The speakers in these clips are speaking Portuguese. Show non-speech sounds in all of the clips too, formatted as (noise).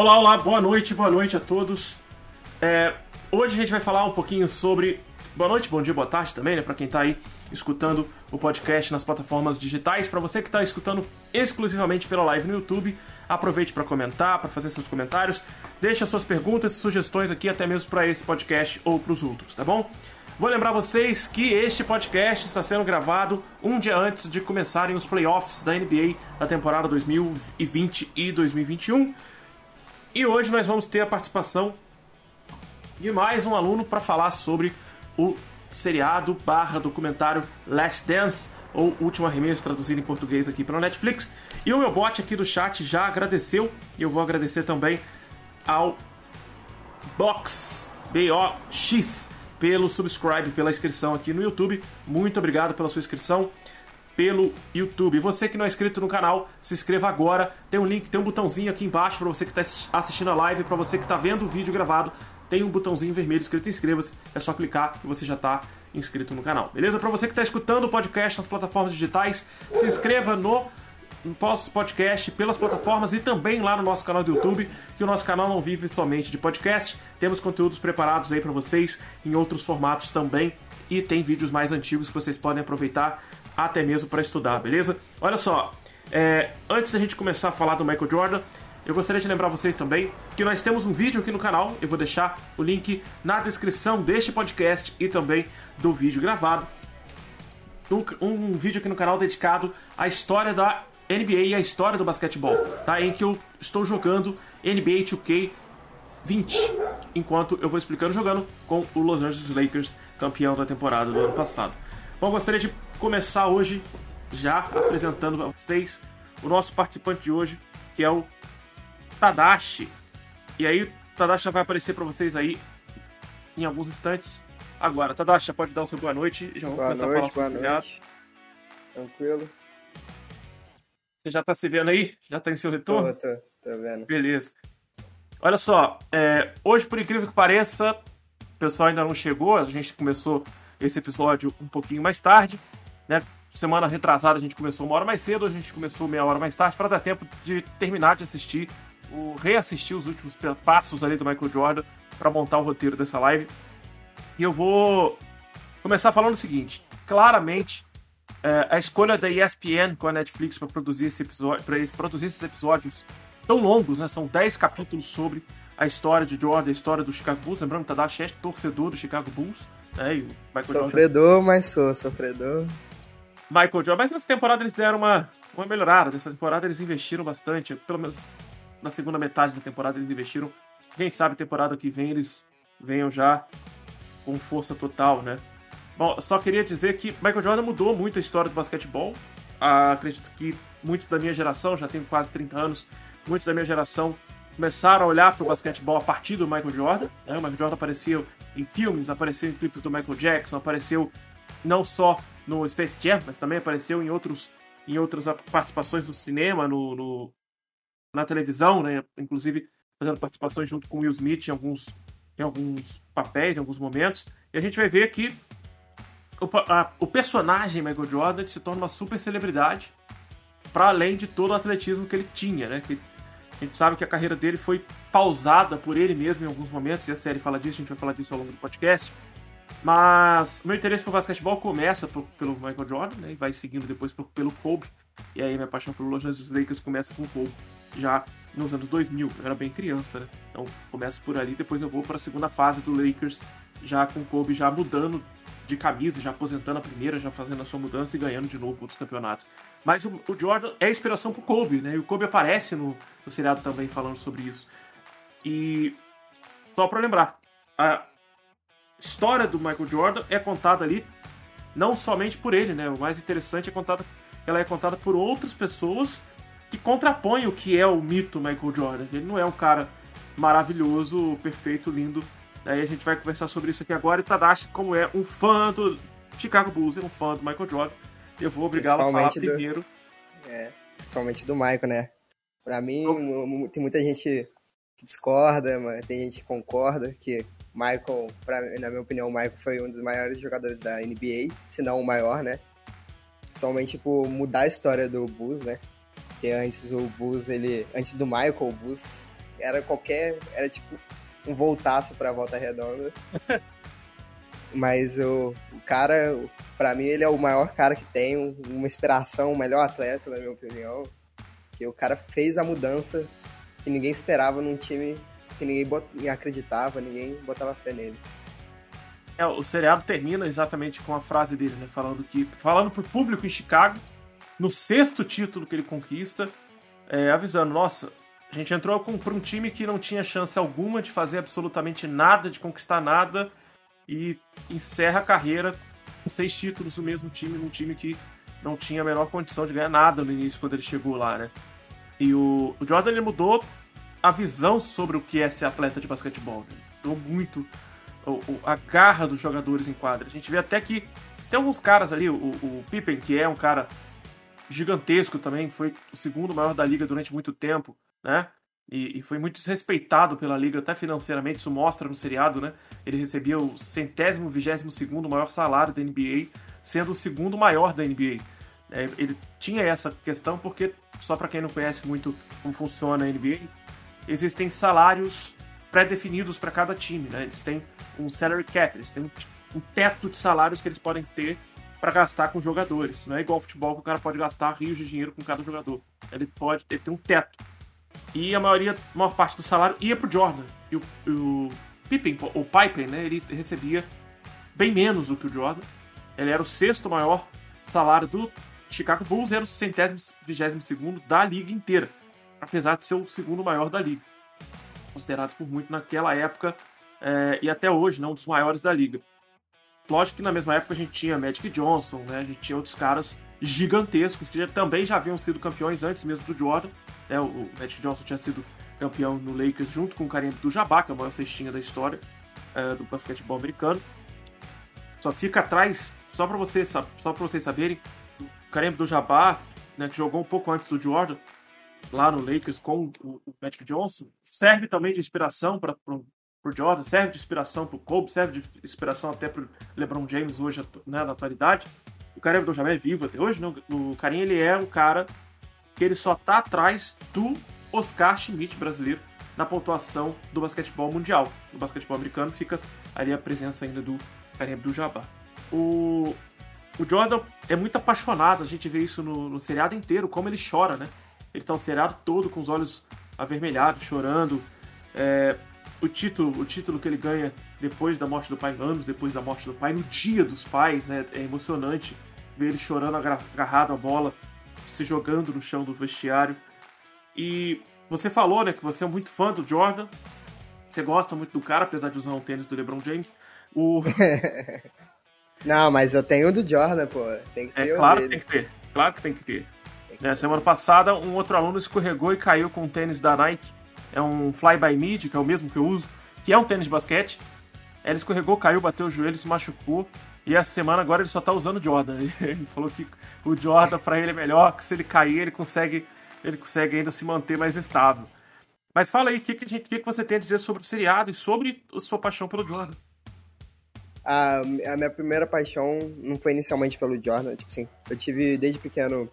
Olá, olá, boa noite, boa noite a todos. É, hoje a gente vai falar um pouquinho sobre. Boa noite, bom dia, boa tarde também, né? Pra quem tá aí escutando o podcast nas plataformas digitais. Para você que está escutando exclusivamente pela live no YouTube, aproveite para comentar, para fazer seus comentários, deixe as suas perguntas e sugestões aqui, até mesmo para esse podcast ou para os outros, tá bom? Vou lembrar vocês que este podcast está sendo gravado um dia antes de começarem os playoffs da NBA da temporada 2020 e 2021. E hoje nós vamos ter a participação de mais um aluno para falar sobre o seriado barra documentário Last Dance, ou Último Arremesso, traduzido em português aqui pela Netflix. E o meu bot aqui do chat já agradeceu, e eu vou agradecer também ao Box, B-O-X, pelo subscribe, pela inscrição aqui no YouTube. Muito obrigado pela sua inscrição pelo YouTube. Você que não é inscrito no canal, se inscreva agora. Tem um link, tem um botãozinho aqui embaixo para você que está assistindo a live, para você que está vendo o vídeo gravado. Tem um botãozinho vermelho escrito inscreva-se. É só clicar e você já está inscrito no canal. Beleza? Para você que está escutando o podcast nas plataformas digitais, se inscreva no podcast pelas plataformas e também lá no nosso canal do YouTube, que o nosso canal não vive somente de podcast. Temos conteúdos preparados aí para vocês em outros formatos também e tem vídeos mais antigos que vocês podem aproveitar até mesmo para estudar, beleza? Olha só, é, antes da gente começar a falar do Michael Jordan, eu gostaria de lembrar vocês também que nós temos um vídeo aqui no canal, eu vou deixar o link na descrição deste podcast e também do vídeo gravado. Um, um vídeo aqui no canal dedicado à história da NBA e à história do basquetebol, tá? Em que eu estou jogando NBA 2K 20, enquanto eu vou explicando jogando com o Los Angeles Lakers, campeão da temporada do ano passado. Bom, gostaria de começar hoje já apresentando a vocês o nosso participante de hoje, que é o Tadashi. E aí, o Tadashi já vai aparecer para vocês aí em alguns instantes. Agora, Tadashi, já pode dar o seu boa noite. Já vamos boa começar noite, a falar boa noite. Tranquilo. Você já tá se vendo aí? Já tá em seu retorno? Tô, tô, tô vendo. Beleza. Olha só, é, hoje, por incrível que pareça, o pessoal ainda não chegou, a gente começou esse episódio um pouquinho mais tarde, né? Semana retrasada a gente começou uma hora mais cedo, a gente começou meia hora mais tarde, para dar tempo de terminar de assistir, o, reassistir os últimos passos ali do Michael Jordan para montar o roteiro dessa live. E eu vou começar falando o seguinte: claramente, é, a escolha da ESPN com a Netflix para produzir esse episódio, para eles produzir esses episódios tão longos, né? São 10 capítulos sobre a história de Jordan, a história do Chicago Bulls. Lembrando que Tadashi é torcedor do Chicago Bulls. Né? E o Michael sofredor, Jordan... mas sou sofredor. Michael Jordan. Mas nessa temporada eles deram uma, uma melhorada. Nessa temporada eles investiram bastante. Pelo menos na segunda metade da temporada eles investiram. Quem sabe temporada que vem eles venham já com força total, né? Bom, só queria dizer que Michael Jordan mudou muito a história do basquetebol. Ah, acredito que muitos da minha geração, já tenho quase 30 anos, muitos da minha geração começaram a olhar para o basquetebol a partir do Michael Jordan. Né? O Michael Jordan apareceu em filmes, apareceu em clipes do Michael Jackson, apareceu não só no Space Jam, mas também apareceu em outros em outras participações no cinema, no, no na televisão, né? Inclusive fazendo participações junto com Will Smith em alguns em alguns papéis, em alguns momentos. E a gente vai ver que o, a, o personagem Michael Jordan se torna uma super celebridade para além de todo o atletismo que ele tinha, né? Que a gente sabe que a carreira dele foi pausada por ele mesmo em alguns momentos, e a série fala disso, a gente vai falar disso ao longo do podcast. Mas meu interesse por basquetebol começa por, pelo Michael Jordan, né? E vai seguindo depois por, pelo Kobe. E aí minha paixão pelo Los Angeles Lakers começa com o Kobe, já nos anos 2000. Eu era bem criança, né? Então começo por ali, depois eu vou para a segunda fase do Lakers, já com o Kobe já mudando de camisa, já aposentando a primeira, já fazendo a sua mudança e ganhando de novo outros campeonatos. Mas o, o Jordan é inspiração pro Kobe, né? E o Kobe aparece no, no seriado também falando sobre isso. E só para lembrar, a história do Michael Jordan é contada ali não somente por ele, né? O mais interessante é contada, ela é contada por outras pessoas que contrapõem o que é o mito Michael Jordan. Ele não é um cara maravilhoso, perfeito, lindo Aí a gente vai conversar sobre isso aqui agora. E Tadashi, como é um fã do Chicago Bulls e um fã do Michael Jordan, eu vou obrigá-lo a falar do... primeiro. É, principalmente do Michael, né? Pra mim, tem muita gente que discorda, mas tem gente que concorda que Michael, pra, na minha opinião, o Michael foi um dos maiores jogadores da NBA, se não o maior, né? Somente por mudar a história do Bulls, né? Porque antes o Bulls, ele. Antes do Michael, o Bulls era qualquer. Era tipo um voltaço pra volta redonda. (laughs) Mas o, o cara, para mim, ele é o maior cara que tem, uma inspiração, o melhor atleta, na minha opinião. Que o cara fez a mudança que ninguém esperava num time que ninguém acreditava, ninguém botava fé nele. É, o seriado termina exatamente com a frase dele, né? Falando que. Falando pro público em Chicago, no sexto título que ele conquista, é, avisando, nossa, a gente entrou para um time que não tinha chance alguma de fazer absolutamente nada, de conquistar nada, e encerra a carreira com seis títulos no mesmo time, num time que não tinha a menor condição de ganhar nada no início quando ele chegou lá, né? E o, o Jordan ele mudou a visão sobre o que é ser atleta de basquetebol. Né? Mudou muito a garra dos jogadores em quadra. A gente vê até que tem alguns caras ali, o, o Pippen, que é um cara gigantesco também, foi o segundo maior da liga durante muito tempo, né? E, e, foi muito desrespeitado pela liga, até financeiramente, isso mostra no seriado, né? Ele recebia o centésimo, vigésimo segundo maior salário da NBA, sendo o segundo maior da NBA. É, ele tinha essa questão porque, só para quem não conhece muito como funciona a NBA, existem salários pré-definidos para cada time, né? Eles têm um salary cap, eles têm um teto de salários que eles podem ter para gastar com jogadores. Não é igual ao futebol que o cara pode gastar rios de dinheiro com cada jogador. Ele pode, ele tem um teto. E a maioria, a maior parte do salário ia pro Jordan. E o, o Pippen, o Pippen, né, ele recebia bem menos do que o Jordan. Ele era o sexto maior salário do Chicago Bulls, era o centésimo, vigésimo segundo da liga inteira. Apesar de ser o segundo maior da liga. Considerados por muito naquela época é, e até hoje, né, um dos maiores da liga. Lógico que na mesma época a gente tinha Magic Johnson, né, a gente tinha outros caras gigantescos que já, também já haviam sido campeões antes mesmo do Jordan. Né? O, o Magic Johnson tinha sido campeão no Lakers junto com o Kareem do Jabbar, que é a maior cestinha da história é, do basquetebol americano. Só fica atrás, só para vocês, só para vocês saberem, o Kareem do Jabbar, né, que jogou um pouco antes do Jordan, lá no Lakers com o, o Magic Johnson, serve também de inspiração para o Jordan, serve de inspiração para o Kobe, serve de inspiração até para o LeBron James hoje né, na atualidade. O Kareem do Jabbar é vivo até hoje, né? o Kareem ele é um cara que ele só está atrás do Oscar Schmidt brasileiro na pontuação do basquetebol mundial. No basquetebol americano fica ali a presença ainda do Kareem Abdul-Jabbar. O, o Jordan é muito apaixonado, a gente vê isso no, no seriado inteiro, como ele chora, né? Ele tá o seriado todo com os olhos avermelhados, chorando. É, o título, o título que ele ganha depois da morte do pai, anos depois da morte do pai, no dia dos pais, né? É emocionante ver ele chorando agarrado à bola se jogando no chão do vestiário. E você falou, né, que você é muito fã do Jordan. Você gosta muito do cara, apesar de usar um tênis do LeBron James. O... (laughs) Não, mas eu tenho do Jordan, pô. Tem que é ter. É claro que tem que ter. Claro que tem que ter. Né, semana passada, um outro aluno escorregou e caiu com um tênis da Nike. É um Fly by Mid, que é o mesmo que eu uso, que é um tênis de basquete. Ele escorregou, caiu, bateu o joelho, se machucou. E essa semana agora ele só tá usando Jordan. (laughs) Ele falou que o Jordan para ele é melhor, que se ele cair ele consegue, ele consegue ainda se manter mais estável. Mas fala aí, o que, que, que, que você tem a dizer sobre o seriado e sobre a sua paixão pelo Jordan? A, a minha primeira paixão não foi inicialmente pelo Jordan, tipo assim, eu tive desde pequeno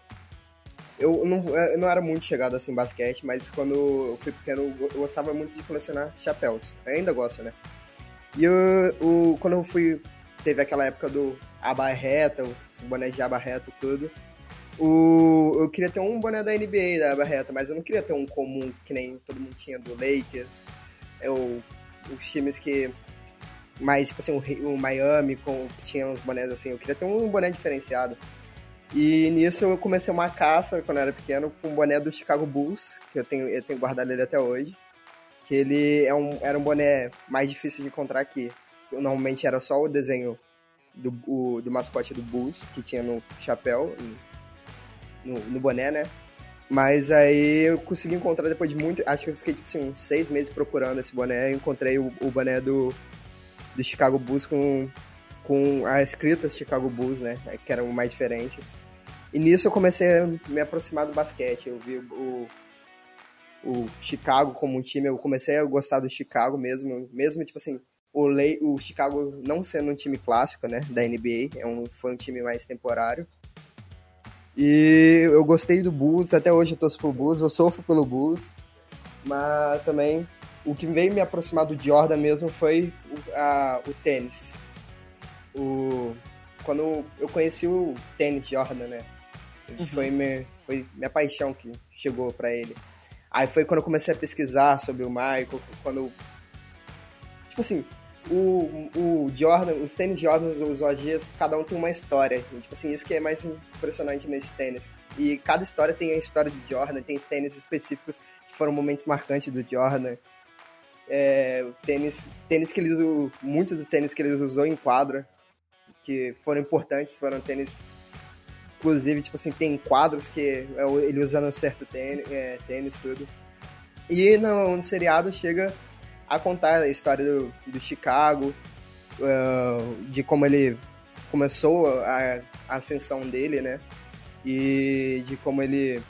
eu não, eu não era muito chegado assim em basquete, mas quando eu fui pequeno eu gostava muito de colecionar chapéus. Eu ainda gosto, né? E eu, eu, quando eu fui teve aquela época do aba reta, os bonés de aba reta e tudo. O, eu queria ter um boné da NBA, da aba reta, mas eu não queria ter um comum que nem todo mundo tinha do Lakers. Eu, os times que. Mais, tipo assim, o, o Miami, com, que tinha uns bonés assim. Eu queria ter um boné diferenciado. E nisso eu comecei uma caça, quando eu era pequeno, com um boné do Chicago Bulls, que eu tenho, eu tenho guardado ele até hoje. Que ele é um, era um boné mais difícil de encontrar aqui normalmente era só o desenho do, o, do mascote do Bulls, que tinha no chapéu, no, no, boné, né? Mas aí eu consegui encontrar depois de muito. Acho que eu fiquei tipo assim, uns seis meses procurando esse boné. encontrei o, o boné do, do Chicago Bulls com, com a escrita Chicago Bulls, né? Que era o mais diferente. E nisso eu comecei a me aproximar do basquete. Eu vi o, o Chicago como um time, eu comecei a gostar do Chicago mesmo, mesmo tipo assim, o, o Chicago não sendo um time clássico, né, da NBA, é um, foi um time mais temporário. E eu gostei do Bulls, até hoje eu torço pro Bulls, eu sofro pelo Bulls, Mas também o que veio me aproximar do Jordan mesmo foi o, a, o tênis. O, quando eu conheci o tênis Jordan, né? Uhum. Foi, me, foi minha paixão que chegou para ele. Aí foi quando eu comecei a pesquisar sobre o Michael, quando. Tipo assim, o, o Jordan, os tênis Jordans, os OGs, cada um tem uma história. E, tipo assim, isso que é mais impressionante nesses tênis. E cada história tem a história de Jordan, tem tênis específicos que foram momentos marcantes do Jordan. É, tênis, tênis que ele usou, muitos dos tênis que ele usou em quadra, que foram importantes, foram tênis. Inclusive, tipo assim, tem quadros que é ele usando certo tênis, é, tênis tudo. E no, no seriado chega a contar a história do, do Chicago, uh, de como ele começou a, a, ascensão dele, né? E de como ele,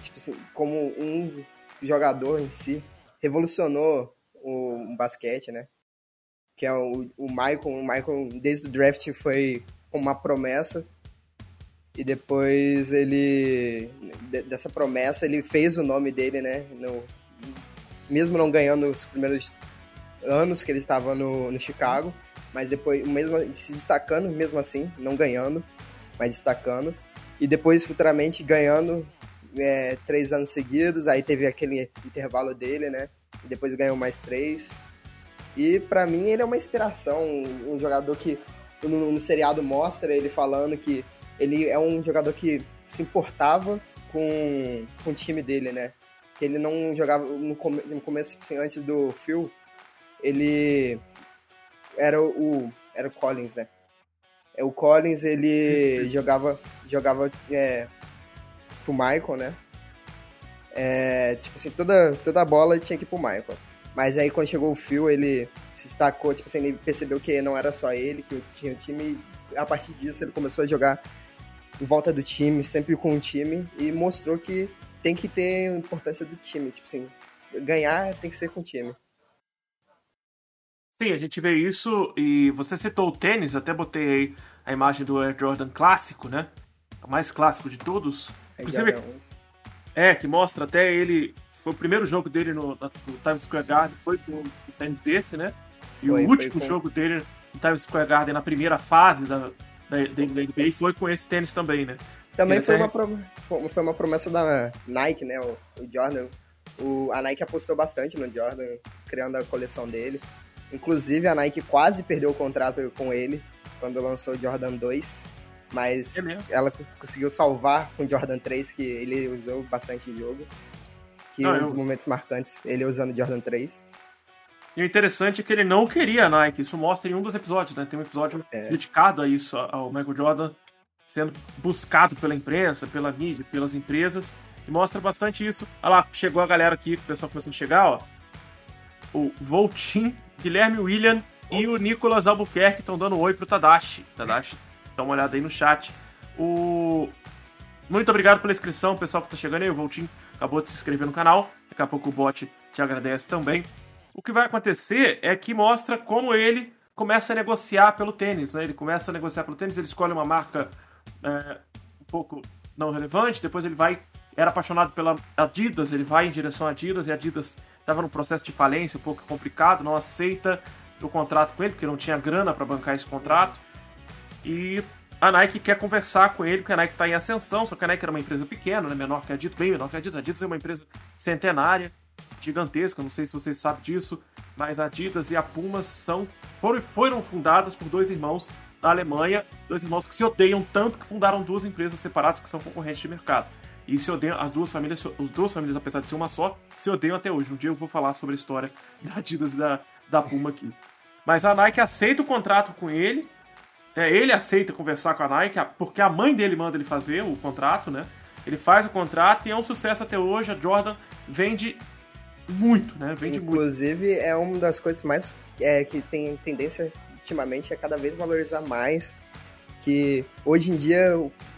tipo assim, como um jogador em si, revolucionou o, o basquete, né? Que é o, o Michael, o Michael desde o draft foi uma promessa e depois ele dessa promessa ele fez o nome dele, né, no, mesmo não ganhando os primeiros anos que ele estava no, no Chicago, mas depois, mesmo se destacando, mesmo assim, não ganhando, mas destacando. E depois, futuramente, ganhando é, três anos seguidos, aí teve aquele intervalo dele, né? E depois ganhou mais três. E para mim ele é uma inspiração, um, um jogador que no, no, seriado mostra ele falando que ele é um jogador que se importava com, com o time dele, né? ele não jogava no, come, no começo, assim, antes do Phil, ele era o era o Collins, né? É, o Collins ele jogava jogava é, pro Michael, né? É, tipo assim, toda toda a bola tinha que ir pro Michael. Mas aí quando chegou o Phil, ele se destacou, tipo assim, ele percebeu que não era só ele, que tinha o time, e a partir disso ele começou a jogar em volta do time, sempre com o time, e mostrou que tem que ter importância do time. Tipo assim, ganhar tem que ser com o time. Sim, a gente vê isso e você citou o tênis, até botei aí a imagem do Air Jordan clássico, né? O mais clássico de todos. Inclusive, é, que mostra até ele. Foi o primeiro jogo dele no, no Times Square Garden, foi com o tênis desse, né? E foi, o último com... jogo dele no Times Square Garden na primeira fase da, da, da NBA foi com esse tênis também, né? Também foi, uma, foi uma promessa da Nike, né? O, o Jordan. O, a Nike apostou bastante no Jordan, criando a coleção dele. Inclusive, a Nike quase perdeu o contrato com ele quando lançou o Jordan 2. Mas é ela conseguiu salvar com o Jordan 3, que ele usou bastante em jogo. Que não, um dos eu... momentos marcantes, ele usando o Jordan 3. E o interessante é que ele não queria a Nike. Isso mostra em um dos episódios, né? Tem um episódio é. dedicado a isso, ao Michael Jordan sendo buscado pela imprensa, pela mídia, pelas empresas, e mostra bastante isso. Olha lá, chegou a galera aqui, o pessoal começou a chegar, ó. O Voltin, Guilherme William e o Nicolas Albuquerque estão dando oi pro Tadashi. Tadashi, dá uma olhada aí no chat. O... Muito obrigado pela inscrição, pessoal que tá chegando aí. O Voltin acabou de se inscrever no canal. Daqui a pouco o bot te agradece também. O que vai acontecer é que mostra como ele começa a negociar pelo tênis. Né? Ele começa a negociar pelo tênis, ele escolhe uma marca é, um pouco não relevante, depois ele vai. Era apaixonado pela Adidas, ele vai em direção à Adidas e a Adidas estava num processo de falência um pouco complicado, não aceita o contrato com ele, porque não tinha grana para bancar esse contrato. E a Nike quer conversar com ele, porque a Nike está em ascensão, só que a Nike era uma empresa pequena, né, menor que a Adidas, bem menor que a Adidas. A Adidas é uma empresa centenária, gigantesca, não sei se vocês sabem disso, mas a Adidas e a Puma são, foram, foram fundadas por dois irmãos da Alemanha, dois irmãos que se odeiam tanto que fundaram duas empresas separadas que são concorrentes de mercado. E se odeiam, as duas famílias, as duas famílias, apesar de ser uma só, se odeiam até hoje. Um dia eu vou falar sobre a história (laughs) da Adidas e da, da Puma aqui. Mas a Nike aceita o contrato com ele, é, ele aceita conversar com a Nike, porque a mãe dele manda ele fazer o contrato, né? Ele faz o contrato e é um sucesso até hoje. A Jordan vende muito, né? Vende Inclusive, muito. é uma das coisas mais é, que tem tendência ultimamente é cada vez valorizar mais que hoje em dia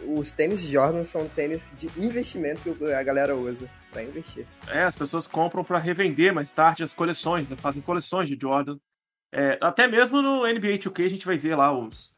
os tênis Jordan são tênis de investimento que a galera usa para investir. É, as pessoas compram para revender mais tarde as coleções, né? fazem coleções de Jordan. É, até mesmo no NBA 2K a gente vai ver lá os,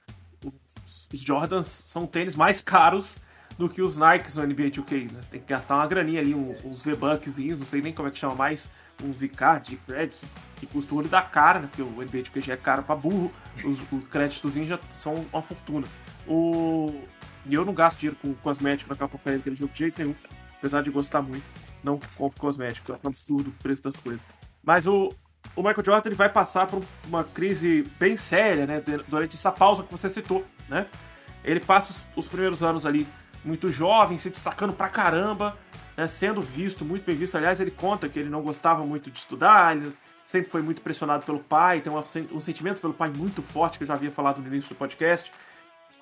os Jordans são tênis mais caros do que os Nikes no NBA 2K. Né? Você tem que gastar uma graninha ali, uns V-Buckszinhos, não sei nem como é que chama mais, uns V-Cards, de créditos, que custa o olho da cara, né? Porque o NBA 2K já é caro pra burro, os, os créditos já são uma fortuna. O... E eu não gasto dinheiro com cosmético naquela porcaria daquele jogo de jeito nenhum, apesar de gostar muito. Não compro cosmético, é um absurdo o preço das coisas. Mas o, o Michael Jordan ele vai passar por uma crise bem séria, né? Durante essa pausa que você citou, né? Ele passa os primeiros anos ali muito jovem, se destacando pra caramba, né? sendo visto, muito bem visto. Aliás, ele conta que ele não gostava muito de estudar, ele sempre foi muito pressionado pelo pai, tem um, um sentimento pelo pai muito forte, que eu já havia falado no início do podcast.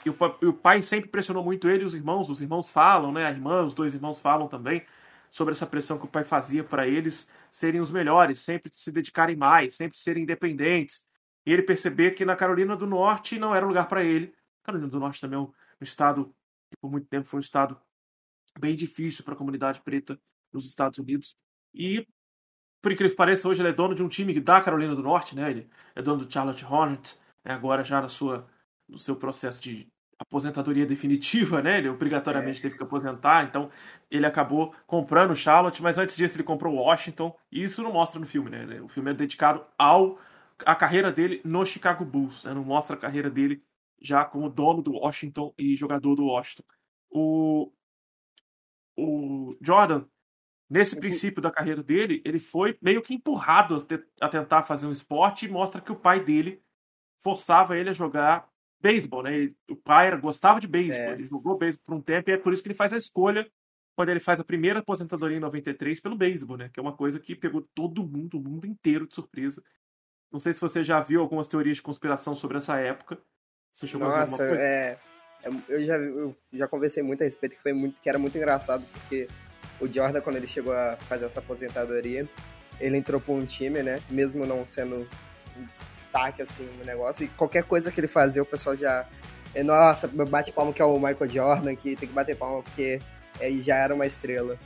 E o, e o pai sempre pressionou muito ele e os irmãos. Os irmãos falam, né? A irmã, os dois irmãos falam também sobre essa pressão que o pai fazia para eles serem os melhores, sempre se dedicarem mais, sempre serem independentes. E ele perceber que na Carolina do Norte não era lugar para ele. Carolina do Norte também é um, estado que por muito tempo foi um estado bem difícil para a comunidade preta nos Estados Unidos. E, por incrível que pareça, hoje ele é dono de um time da Carolina do Norte, né? Ele é dono do Charlotte Hornets, né? agora já na sua, no seu processo de aposentadoria definitiva, né? Ele obrigatoriamente é. teve que aposentar, então ele acabou comprando o Charlotte, mas antes disso ele comprou o Washington, e isso não mostra no filme, né? O filme é dedicado ao a carreira dele no Chicago Bulls, né? não mostra a carreira dele já como dono do Washington e jogador do Washington. O, o Jordan, nesse uhum. princípio da carreira dele, ele foi meio que empurrado a, te, a tentar fazer um esporte e mostra que o pai dele forçava ele a jogar beisebol, né? o pai era, gostava de beisebol, é. ele jogou beisebol por um tempo e é por isso que ele faz a escolha quando ele faz a primeira aposentadoria em 93 pelo beisebol, né? Que é uma coisa que pegou todo mundo, o mundo inteiro de surpresa. Não sei se você já viu algumas teorias de conspiração sobre essa época. Você chegou Nossa, a é, é, eu já eu já conversei muito a respeito que foi muito que era muito engraçado porque o Jordan quando ele chegou a fazer essa aposentadoria, ele entrou para um time, né? Mesmo não sendo destaque assim no negócio. E qualquer coisa que ele fazia, o pessoal já. É, Nossa, bate palma que é o Michael Jordan, que tem que bater palma porque aí já era uma estrela.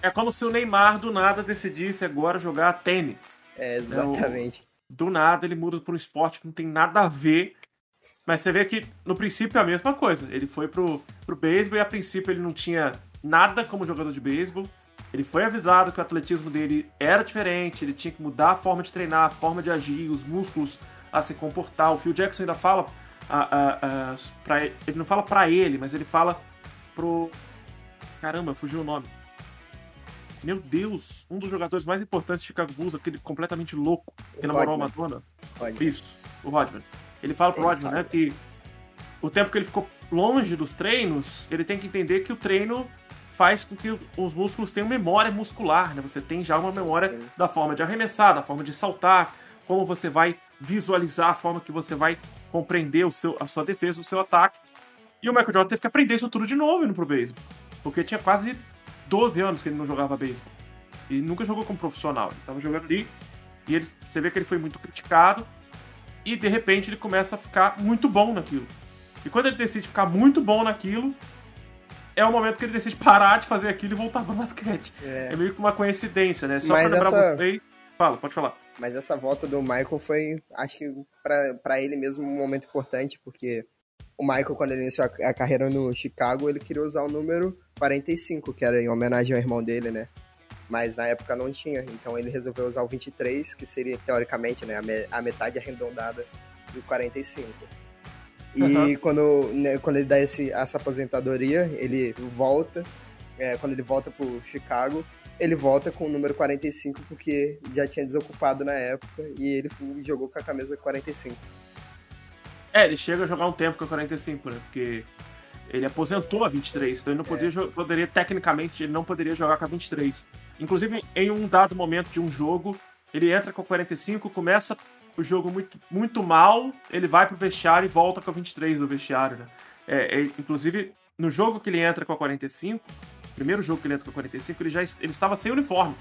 É como se o Neymar do nada decidisse agora jogar tênis. É, exatamente. Do nada ele muda para um esporte que não tem nada a ver. Mas você vê que no princípio é a mesma coisa. Ele foi pro, pro beisebol e a princípio ele não tinha nada como jogador de beisebol. Ele foi avisado que o atletismo dele era diferente, ele tinha que mudar a forma de treinar, a forma de agir, os músculos a se comportar. O Phil Jackson ainda fala, a, a, a, pra, ele não fala para ele, mas ele fala pro. Caramba, fugiu o nome. Meu Deus, um dos jogadores mais importantes de Chicago Bulls, aquele completamente louco que namorou a Madonna. Rodman. Isso, o Rodman. Ele fala pro Rodman, né, que o tempo que ele ficou longe dos treinos, ele tem que entender que o treino faz com que os músculos tenham memória muscular, né? Você tem já uma memória Sim. da forma de arremessar, da forma de saltar, como você vai visualizar a forma que você vai compreender o seu, a sua defesa, o seu ataque. E o Michael Jordan teve que aprender isso tudo de novo indo pro beisebol. Porque tinha quase 12 anos que ele não jogava beisebol. E nunca jogou como profissional. Ele tava jogando ali. E ele, você vê que ele foi muito criticado. E de repente ele começa a ficar muito bom naquilo. E quando ele decide ficar muito bom naquilo, é o momento que ele decide parar de fazer aquilo e voltar pro basquete. É, é meio que uma coincidência, né? Só Mas pra lembrar essa... vocês. Fala, pode falar. Mas essa volta do Michael foi, acho, para ele mesmo um momento importante, porque o Michael, quando ele iniciou a, a carreira no Chicago, ele queria usar o número 45, que era em homenagem ao irmão dele, né? Mas na época não tinha, então ele resolveu usar o 23, que seria, teoricamente, né, a, me, a metade arredondada do 45. E uhum. quando, né, quando ele dá esse, essa aposentadoria, ele volta. É, quando ele volta pro Chicago, ele volta com o número 45 porque já tinha desocupado na época e ele jogou com a camisa 45. É, ele chega a jogar um tempo com a 45, né? Porque ele aposentou a 23, então ele não podia, é. poderia, tecnicamente, ele não poderia jogar com a 23. Inclusive, em um dado momento de um jogo, ele entra com a 45, começa o jogo muito, muito mal, ele vai pro vestiário e volta com a 23 do vestiário, né? É, é, inclusive, no jogo que ele entra com a 45, primeiro jogo que ele entra com a 45, ele já ele estava sem uniforme.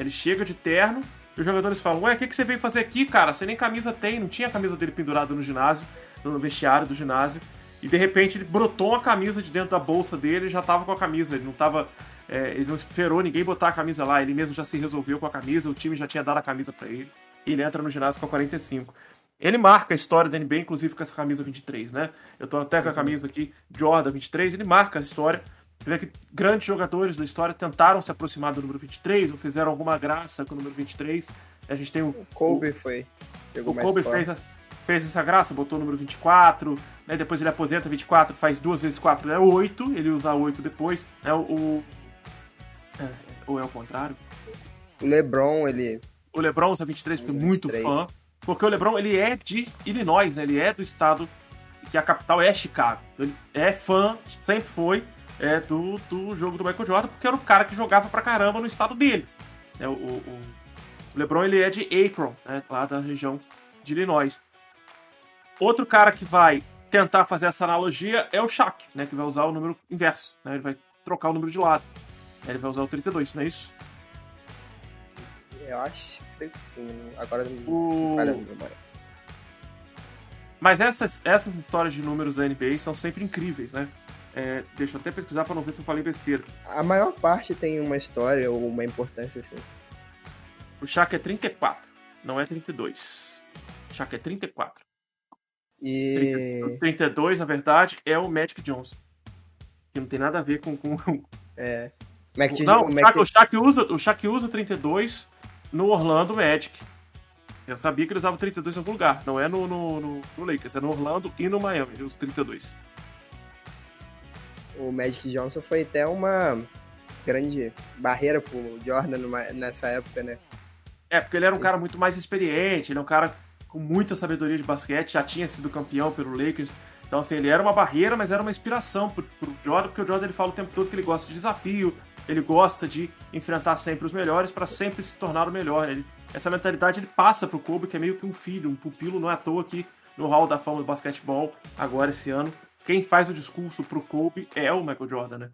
Ele chega de terno e os jogadores falam: Ué, o que, que você veio fazer aqui, cara? Você nem camisa tem, não tinha a camisa dele pendurada no ginásio, no vestiário do ginásio. E de repente ele brotou uma camisa de dentro da bolsa dele e já tava com a camisa. Ele não tava. É, ele não esperou ninguém botar a camisa lá, ele mesmo já se resolveu com a camisa, o time já tinha dado a camisa para ele ele entra no ginásio com a 45. Ele marca a história da NBA, inclusive com essa camisa 23, né? Eu tô até com a camisa aqui, Jordan 23, ele marca a história. Você vê que grandes jogadores da história tentaram se aproximar do número 23, ou fizeram alguma graça com o número 23. A gente tem o. O Kobe o, foi. O Kobe fez, fez essa graça, botou o número 24, né? depois ele aposenta 24, faz duas vezes 4, é 8, ele usa 8 depois. Né? O, o, é, ou é o contrário? O LeBron, ele. O LeBron usa 23 porque é muito fã. Porque o LeBron, ele é de Illinois, né? ele é do estado que a capital é Chicago. Ele é fã, sempre foi é, do, do jogo do Michael Jordan, porque era o cara que jogava pra caramba no estado dele. É, o, o, o LeBron ele é de Akron, né, lá da região de Illinois. Outro cara que vai tentar fazer essa analogia é o Shaq, né, que vai usar o número inverso. Né, ele vai trocar o número de lado. Ele vai usar o 32, não é isso? Eu acho, creio que sim. Agora o... falha a memória. Mas essas, essas histórias de números da NBA são sempre incríveis, né? É, deixa eu até pesquisar para não ver se eu falei besteira. A maior parte tem uma história ou uma importância assim. O Shaq é 34, não é 32. O Shaq é 34. E. 32, na verdade, é o Magic Johnson. Que não tem nada a ver com. com... É. Não, o, Shaq, o, Shaq usa, o Shaq usa 32 no Orlando Magic. Eu sabia que ele usava 32 em algum lugar. Não é no, no, no, no Lakers, é no Orlando e no Miami, os 32 o Magic Johnson foi até uma grande barreira pro Jordan numa, nessa época, né? É, porque ele era um cara muito mais experiente, ele é um cara com muita sabedoria de basquete, já tinha sido campeão pelo Lakers. Então, assim, ele era uma barreira, mas era uma inspiração pro, pro Jordan, porque o Jordan ele fala o tempo todo que ele gosta de desafio, ele gosta de enfrentar sempre os melhores para sempre se tornar o melhor. Ele, essa mentalidade ele passa pro Kobe, que é meio que um filho, um pupilo, não é à toa que no Hall da Fama do basquetebol, agora esse ano, quem faz o discurso pro Kobe é o Michael Jordan, né?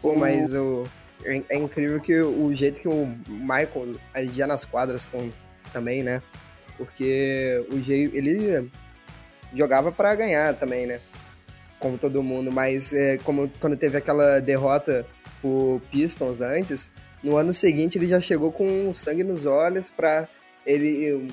Pô, mas o... É, é incrível que o jeito que o Michael agia nas quadras com... também, né? Porque o jeito ele jogava para ganhar também, né? Como todo mundo, mas é, como quando teve aquela derrota pro Pistons antes, no ano seguinte ele já chegou com sangue nos olhos para ele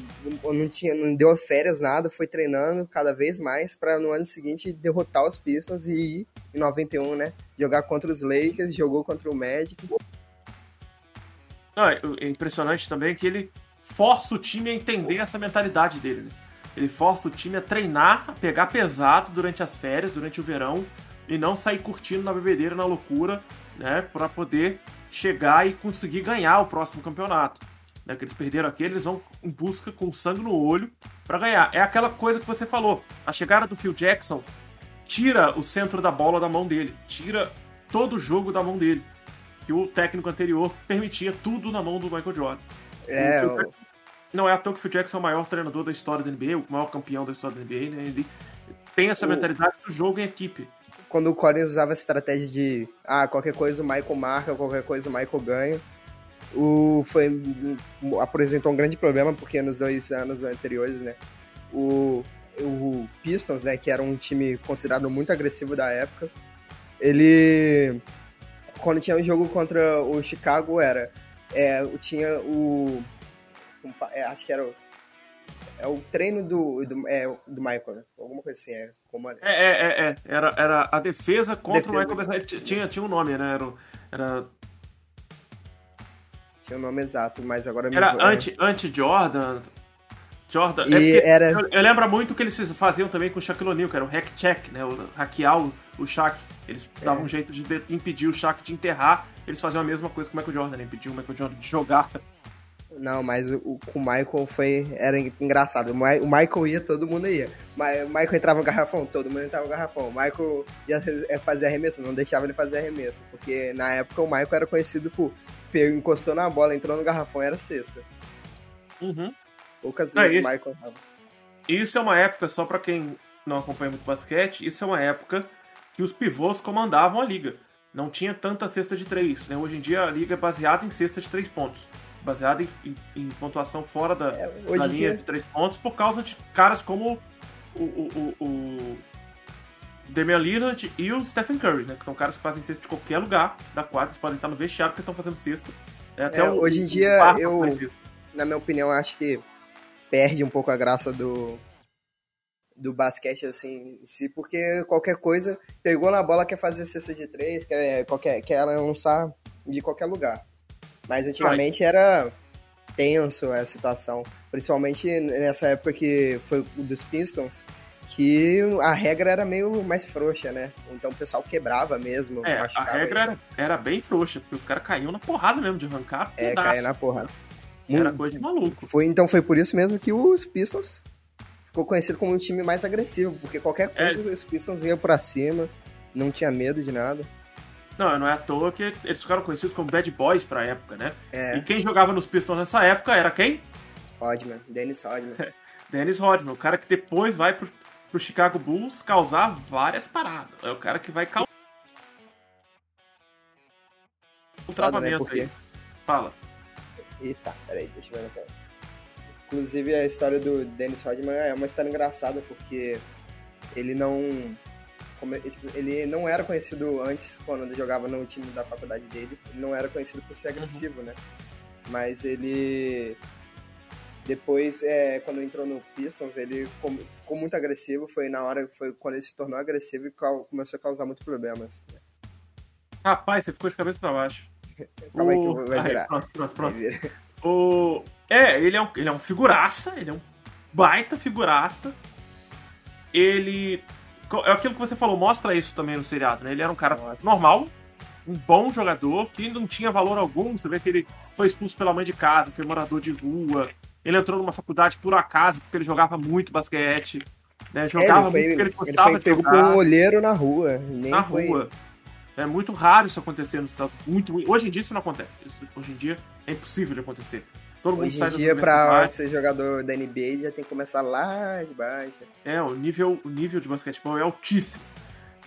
não tinha não deu férias nada, foi treinando cada vez mais para no ano seguinte derrotar os Pistons e ir em 91, né, jogar contra os Lakers, jogou contra o Magic. Não, é, é impressionante também que ele força o time a entender essa mentalidade dele. Né? Ele força o time a treinar, a pegar pesado durante as férias, durante o verão e não sair curtindo na bebedeira, na loucura, né, para poder chegar e conseguir ganhar o próximo campeonato né, que eles perderam aqui, eles vão em busca com sangue no olho para ganhar. É aquela coisa que você falou. A chegada do Phil Jackson tira o centro da bola da mão dele, tira todo o jogo da mão dele. Que o técnico anterior permitia tudo na mão do Michael Jordan. É, o... Não é à toa que o Phil Jackson é o maior treinador da história da NBA, o maior campeão da história da NBA, né? Ele tem essa o... mentalidade do jogo em equipe. Quando o Collins usava a estratégia de ah, qualquer coisa o Michael marca, qualquer coisa o Michael ganha o, foi, apresentou um grande problema, porque nos dois anos anteriores, né, o, o Pistons, né, que era um time considerado muito agressivo da época, ele, quando tinha um jogo contra o Chicago, era, é, tinha o, é, acho que era o, é o treino do, do, é, do Michael, né? alguma coisa assim, é como... É, é, é, é, era, era a defesa contra defesa. o Michael, tinha, tinha um nome, né, era, era o nome exato, mas agora... Era me... anti, anti Jordan... Jordan. E é era... eu, eu, lembro muito que eles faziam também com o Shaquille O'Neal, que era o hack check, né? O hackear o, o Shaq. Eles davam é. um jeito de impedir o Shaq de enterrar. Eles faziam a mesma coisa com o Michael Jordan, né? Impediu o Michael Jordan de jogar. Não, mas o, com o Michael foi. Era engraçado. O, Michael ia, todo mundo ia. O Michael entrava no garrafão, todo mundo entrava no garrafão. O Michael ia fazer arremesso, não deixava ele fazer arremesso. Porque na época o Michael era conhecido por pegou, encostou na bola, entrou no garrafão, era sexta. Uhum. Poucas vezes o Michael tava. Isso é uma época, só para quem não acompanha muito basquete, isso é uma época que os pivôs comandavam a liga. Não tinha tanta cesta de três. Né? Hoje em dia a liga é baseada em cesta de três pontos. Baseada em, em, em pontuação fora da, é, da linha dia... de três pontos por causa de caras como o, o, o, o Damian Lillard e o Stephen Curry, né? Que são caras que fazem cesta de qualquer lugar da quadra. Eles podem estar no vestiário que estão fazendo cesta. É, até é, o, hoje em dia, eu, na minha opinião, acho que perde um pouco a graça do, do basquete, assim, em si, porque qualquer coisa, pegou na bola, quer fazer cesta de três, quer, qualquer, quer lançar de qualquer lugar. Mas antigamente era tenso a situação, principalmente nessa época que foi dos Pistons, que a regra era meio mais frouxa, né? Então o pessoal quebrava mesmo. É, a regra era, era, bem frouxa, porque os caras caíam na porrada mesmo de arrancar. É, caía na porrada. Era coisa de maluco. Foi, então foi por isso mesmo que os Pistons ficou conhecido como um time mais agressivo, porque qualquer é. coisa é. os Pistons iam pra cima, não tinha medo de nada. Não, não é à toa que eles ficaram conhecidos como Bad Boys pra época, né? É. E quem jogava nos Pistons nessa época era quem? Rodman, Dennis Rodman. (laughs) Dennis Rodman, o cara que depois vai pro, pro Chicago Bulls causar várias paradas. É o cara que vai causar. Um travamento né? Aí. Fala. Eita, peraí, deixa eu ver na Inclusive, a história do Dennis Rodman é uma história engraçada, porque ele não ele não era conhecido antes, quando ele jogava no time da faculdade dele, ele não era conhecido por ser uhum. agressivo, uhum. né? Mas ele depois, é, quando entrou no Pistons, ele ficou muito agressivo. Foi na hora, foi quando ele se tornou agressivo e começou a causar muitos problemas. Né? Rapaz, você ficou de cabeça pra baixo. (laughs) Calma o... aí que eu vou virar. pronto, pronto, pronto. O... É, ele é, um, ele é um figuraça, ele é um baita figuraça. Ele. É aquilo que você falou, mostra isso também no seriado, né? Ele era um cara Nossa. normal, um bom jogador, que não tinha valor algum. Você vê que ele foi expulso pela mãe de casa, foi morador de rua. Ele entrou numa faculdade por acaso, porque ele jogava muito basquete. Né? Jogava é, ele foi, muito porque ele gostava ele foi pego por um olheiro na rua. Na foi... rua. É muito raro isso acontecer nos Estados Unidos. Muito, hoje em dia isso não acontece. Isso, hoje em dia é impossível de acontecer. Todo mundo Hoje em dia, pra ser jogador da NBA, já tem que começar lá de baixo. É, o nível, o nível de basquetebol é altíssimo.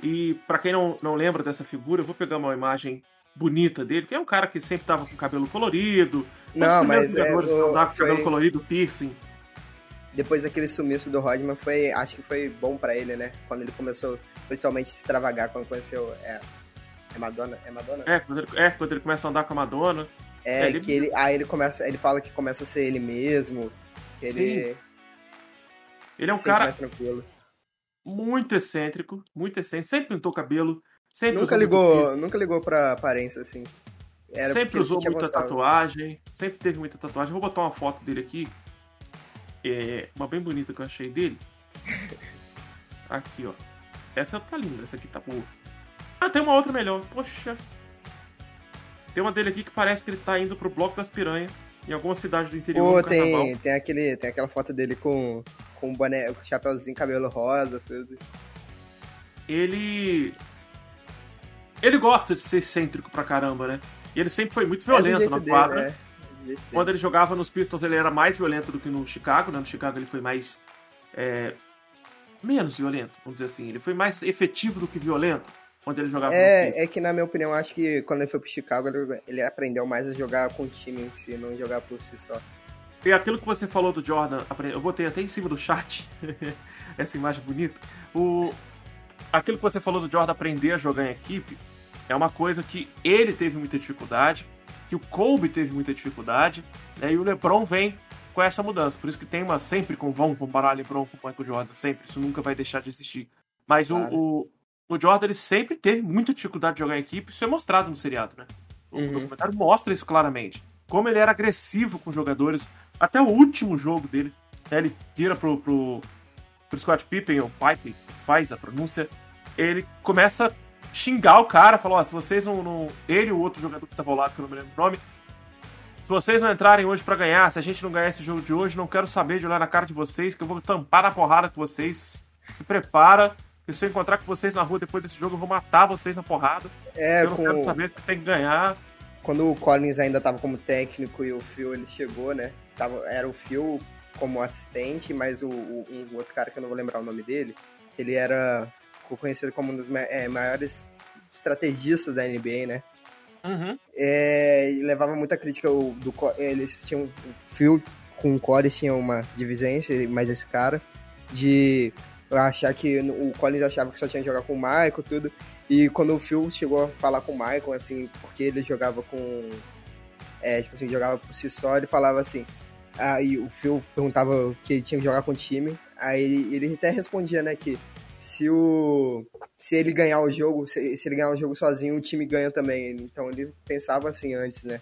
E para quem não, não lembra dessa figura, eu vou pegar uma imagem bonita dele, que é um cara que sempre tava com cabelo colorido. Não, mas é, o, cabelo colorido, piercing. Depois daquele sumiço do Rodman, foi, acho que foi bom para ele, né? Quando ele começou, principalmente, a extravagar, quando conheceu... É, é Madonna? É Madonna? É quando, ele, é, quando ele começa a andar com a Madonna. É, é ele... que ele. Aí ele começa. Ele fala que começa a ser ele mesmo. Ele. Sim. Ele é um cara. Muito excêntrico, muito excêntrico. Sempre pintou cabelo. Sempre nunca ligou, nunca ligou pra aparência, assim. Era sempre usou muita tatuagem. Sempre teve muita tatuagem. Vou botar uma foto dele aqui. É, uma bem bonita que eu achei dele. (laughs) aqui, ó. Essa tá linda, essa aqui tá boa. Ah, tem uma outra melhor. Poxa, tem uma dele aqui que parece que ele tá indo pro Bloco das Piranhas, em alguma cidade do interior Pô, tem, tem, aquele, tem aquela foto dele com, com boné, com chapéuzinho, cabelo rosa, tudo. Ele... Ele gosta de ser excêntrico pra caramba, né? E ele sempre foi muito violento é na quadra. Dele, é. Quando ele jogava nos Pistons, ele era mais violento do que no Chicago, né? No Chicago ele foi mais... É... Menos violento, vamos dizer assim. Ele foi mais efetivo do que violento quando ele jogava é, é que, na minha opinião, acho que quando ele foi pro Chicago, ele, ele aprendeu mais a jogar com o time em si, não jogar por si só. E aquilo que você falou do Jordan, eu botei até em cima do chat (laughs) essa imagem bonita. O, aquilo que você falou do Jordan aprender a jogar em equipe é uma coisa que ele teve muita dificuldade, que o Kobe teve muita dificuldade, né, e o LeBron vem com essa mudança. Por isso que tem uma sempre com vão comparar LeBron com o Michael Jordan, sempre. Isso nunca vai deixar de existir. Mas claro. o, o, o Jordan ele sempre teve muita dificuldade de jogar em equipe, isso é mostrado no seriado, né? O uhum. documentário mostra isso claramente. Como ele era agressivo com os jogadores, até o último jogo dele, né, ele tira pro, pro, pro Scott Pippen, ou Pipe, faz a pronúncia, ele começa xingar o cara, falou, ó, se vocês não, não... Ele e o outro jogador que tava ao lado, que eu não me lembro o nome, se vocês não entrarem hoje para ganhar, se a gente não ganhar esse jogo de hoje, não quero saber de olhar na cara de vocês, que eu vou tampar na porrada com vocês. Se prepara, e se eu encontrar com vocês na rua depois desse jogo, eu vou matar vocês na porrada. É, eu não com... quero saber se tem que ganhar. Quando o Collins ainda estava como técnico e o Phil ele chegou, né? Tava, era o Phil como assistente, mas o, o um outro cara que eu não vou lembrar o nome dele, ele era ficou conhecido como um dos é, maiores estrategistas da NBA, né? Uhum. É, levava muita crítica do, do eles tinham o Phil com o Collins tinha uma divisência, mas esse cara de achar que o Collins achava que só tinha que jogar com o Michael tudo. E quando o Phil chegou a falar com o Michael, assim, porque ele jogava com. É, tipo assim, jogava por si só, ele falava assim: Aí o Phil perguntava que ele tinha que jogar com o time. Aí ele, ele até respondia, né, que se o se ele ganhar o jogo, se, se, ele ganhar o jogo sozinho, o time ganha também. Então ele pensava assim antes, né?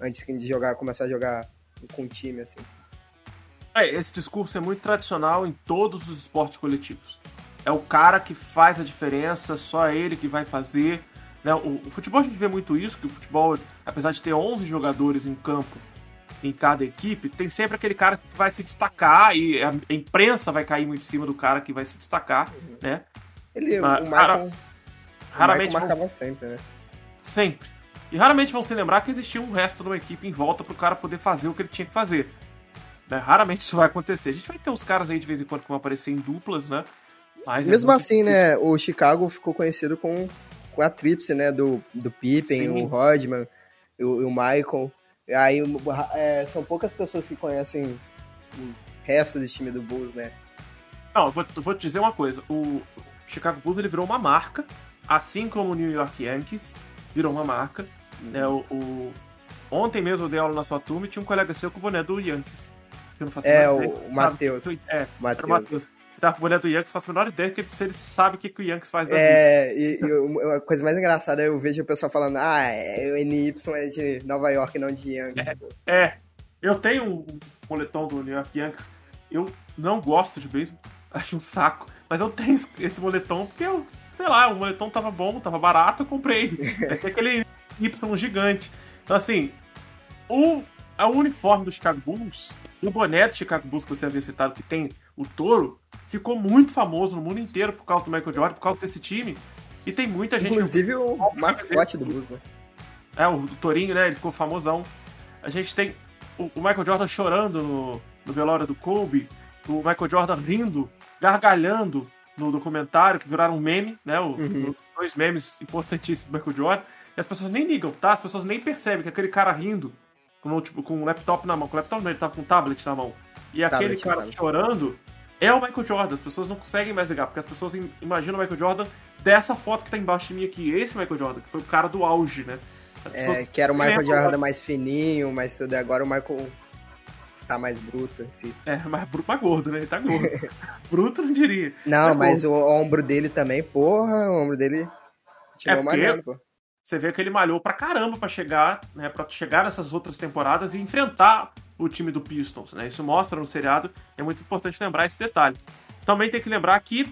Antes de jogar, começar a jogar com o time assim. É, esse discurso é muito tradicional em todos os esportes coletivos. É o cara que faz a diferença, só ele que vai fazer. Né? O, o futebol a gente vê muito isso, que o futebol, apesar de ter 11 jogadores em campo, em cada equipe, tem sempre aquele cara que vai se destacar e a imprensa vai cair muito em cima do cara que vai se destacar, uhum. né? Ele, Mas, o Michael, raramente o marcava vão... sempre, né? Sempre. E raramente vão se lembrar que existia um resto de uma equipe em volta para o cara poder fazer o que ele tinha que fazer. Né? Raramente isso vai acontecer. A gente vai ter uns caras aí de vez em quando que vão aparecer em duplas, né? Mas é Mesmo é assim, difícil. né? O Chicago ficou conhecido com, com a tríplice, né? Do, do Pippen, Sim. o Rodman, o, o Michael. Aí é, são poucas pessoas que conhecem o resto do time do Bulls, né? Não, eu vou, eu vou te dizer uma coisa. O Chicago Bulls ele virou uma marca, assim como o New York Yankees virou uma marca. Uhum. Né? O, o, Ontem mesmo eu dei aula na sua turma e tinha um colega seu com o boné do Yankees. É, o, o Matheus. É, Mateus. Tá com o do Yankees, faço a menor ideia que ele, se ele sabe o que, que o Yankees faz da É, e, e, a coisa mais engraçada é eu vejo o pessoal falando, ah, é, o NY é de Nova York, não de Yankees. É, é. eu tenho um moletom do New York Yankees, eu não gosto de beisebol, (laughs) acho um saco, mas eu tenho esse moletom porque eu, sei lá, o moletom tava bom, tava barato, eu comprei. (laughs) É aquele Y gigante. Então, assim, o, o uniforme do Chicago Bulls, o boné do Chicago Bulls que você havia citado, que tem o touro, ficou muito famoso no mundo inteiro por causa do Michael Jordan, por causa desse time. E tem muita gente. Inclusive o mascote do Bulls, né? É, o, o Torinho, né? Ele ficou famosão. A gente tem o, o Michael Jordan chorando no, no velório do Kobe, o Michael Jordan rindo, gargalhando no documentário, que viraram um meme, né? O, uhum. Dois memes importantíssimos do Michael Jordan. E as pessoas nem ligam, tá? As pessoas nem percebem que aquele cara rindo, com, tipo, com um laptop na mão, com o laptop não, ele tava com um tablet na mão. E aquele tablet, cara tablet. chorando é o Michael Jordan. As pessoas não conseguem mais ligar, porque as pessoas imaginam o Michael Jordan dessa foto que tá embaixo de mim aqui. Esse Michael Jordan, que foi o cara do auge, né? É, que era o Michael Jordan mais fininho, mais tudo. Agora o Michael tá mais bruto em si. É, mais, mais gordo, né? Ele tá gordo. (laughs) bruto não diria. Não, tá mas gordo. o ombro dele também, porra, o ombro dele tirou é malhando, pô. Você vê que ele malhou pra caramba pra chegar, né? Pra chegar nessas outras temporadas e enfrentar o time do Pistons, né? Isso mostra no seriado, é muito importante lembrar esse detalhe. Também tem que lembrar que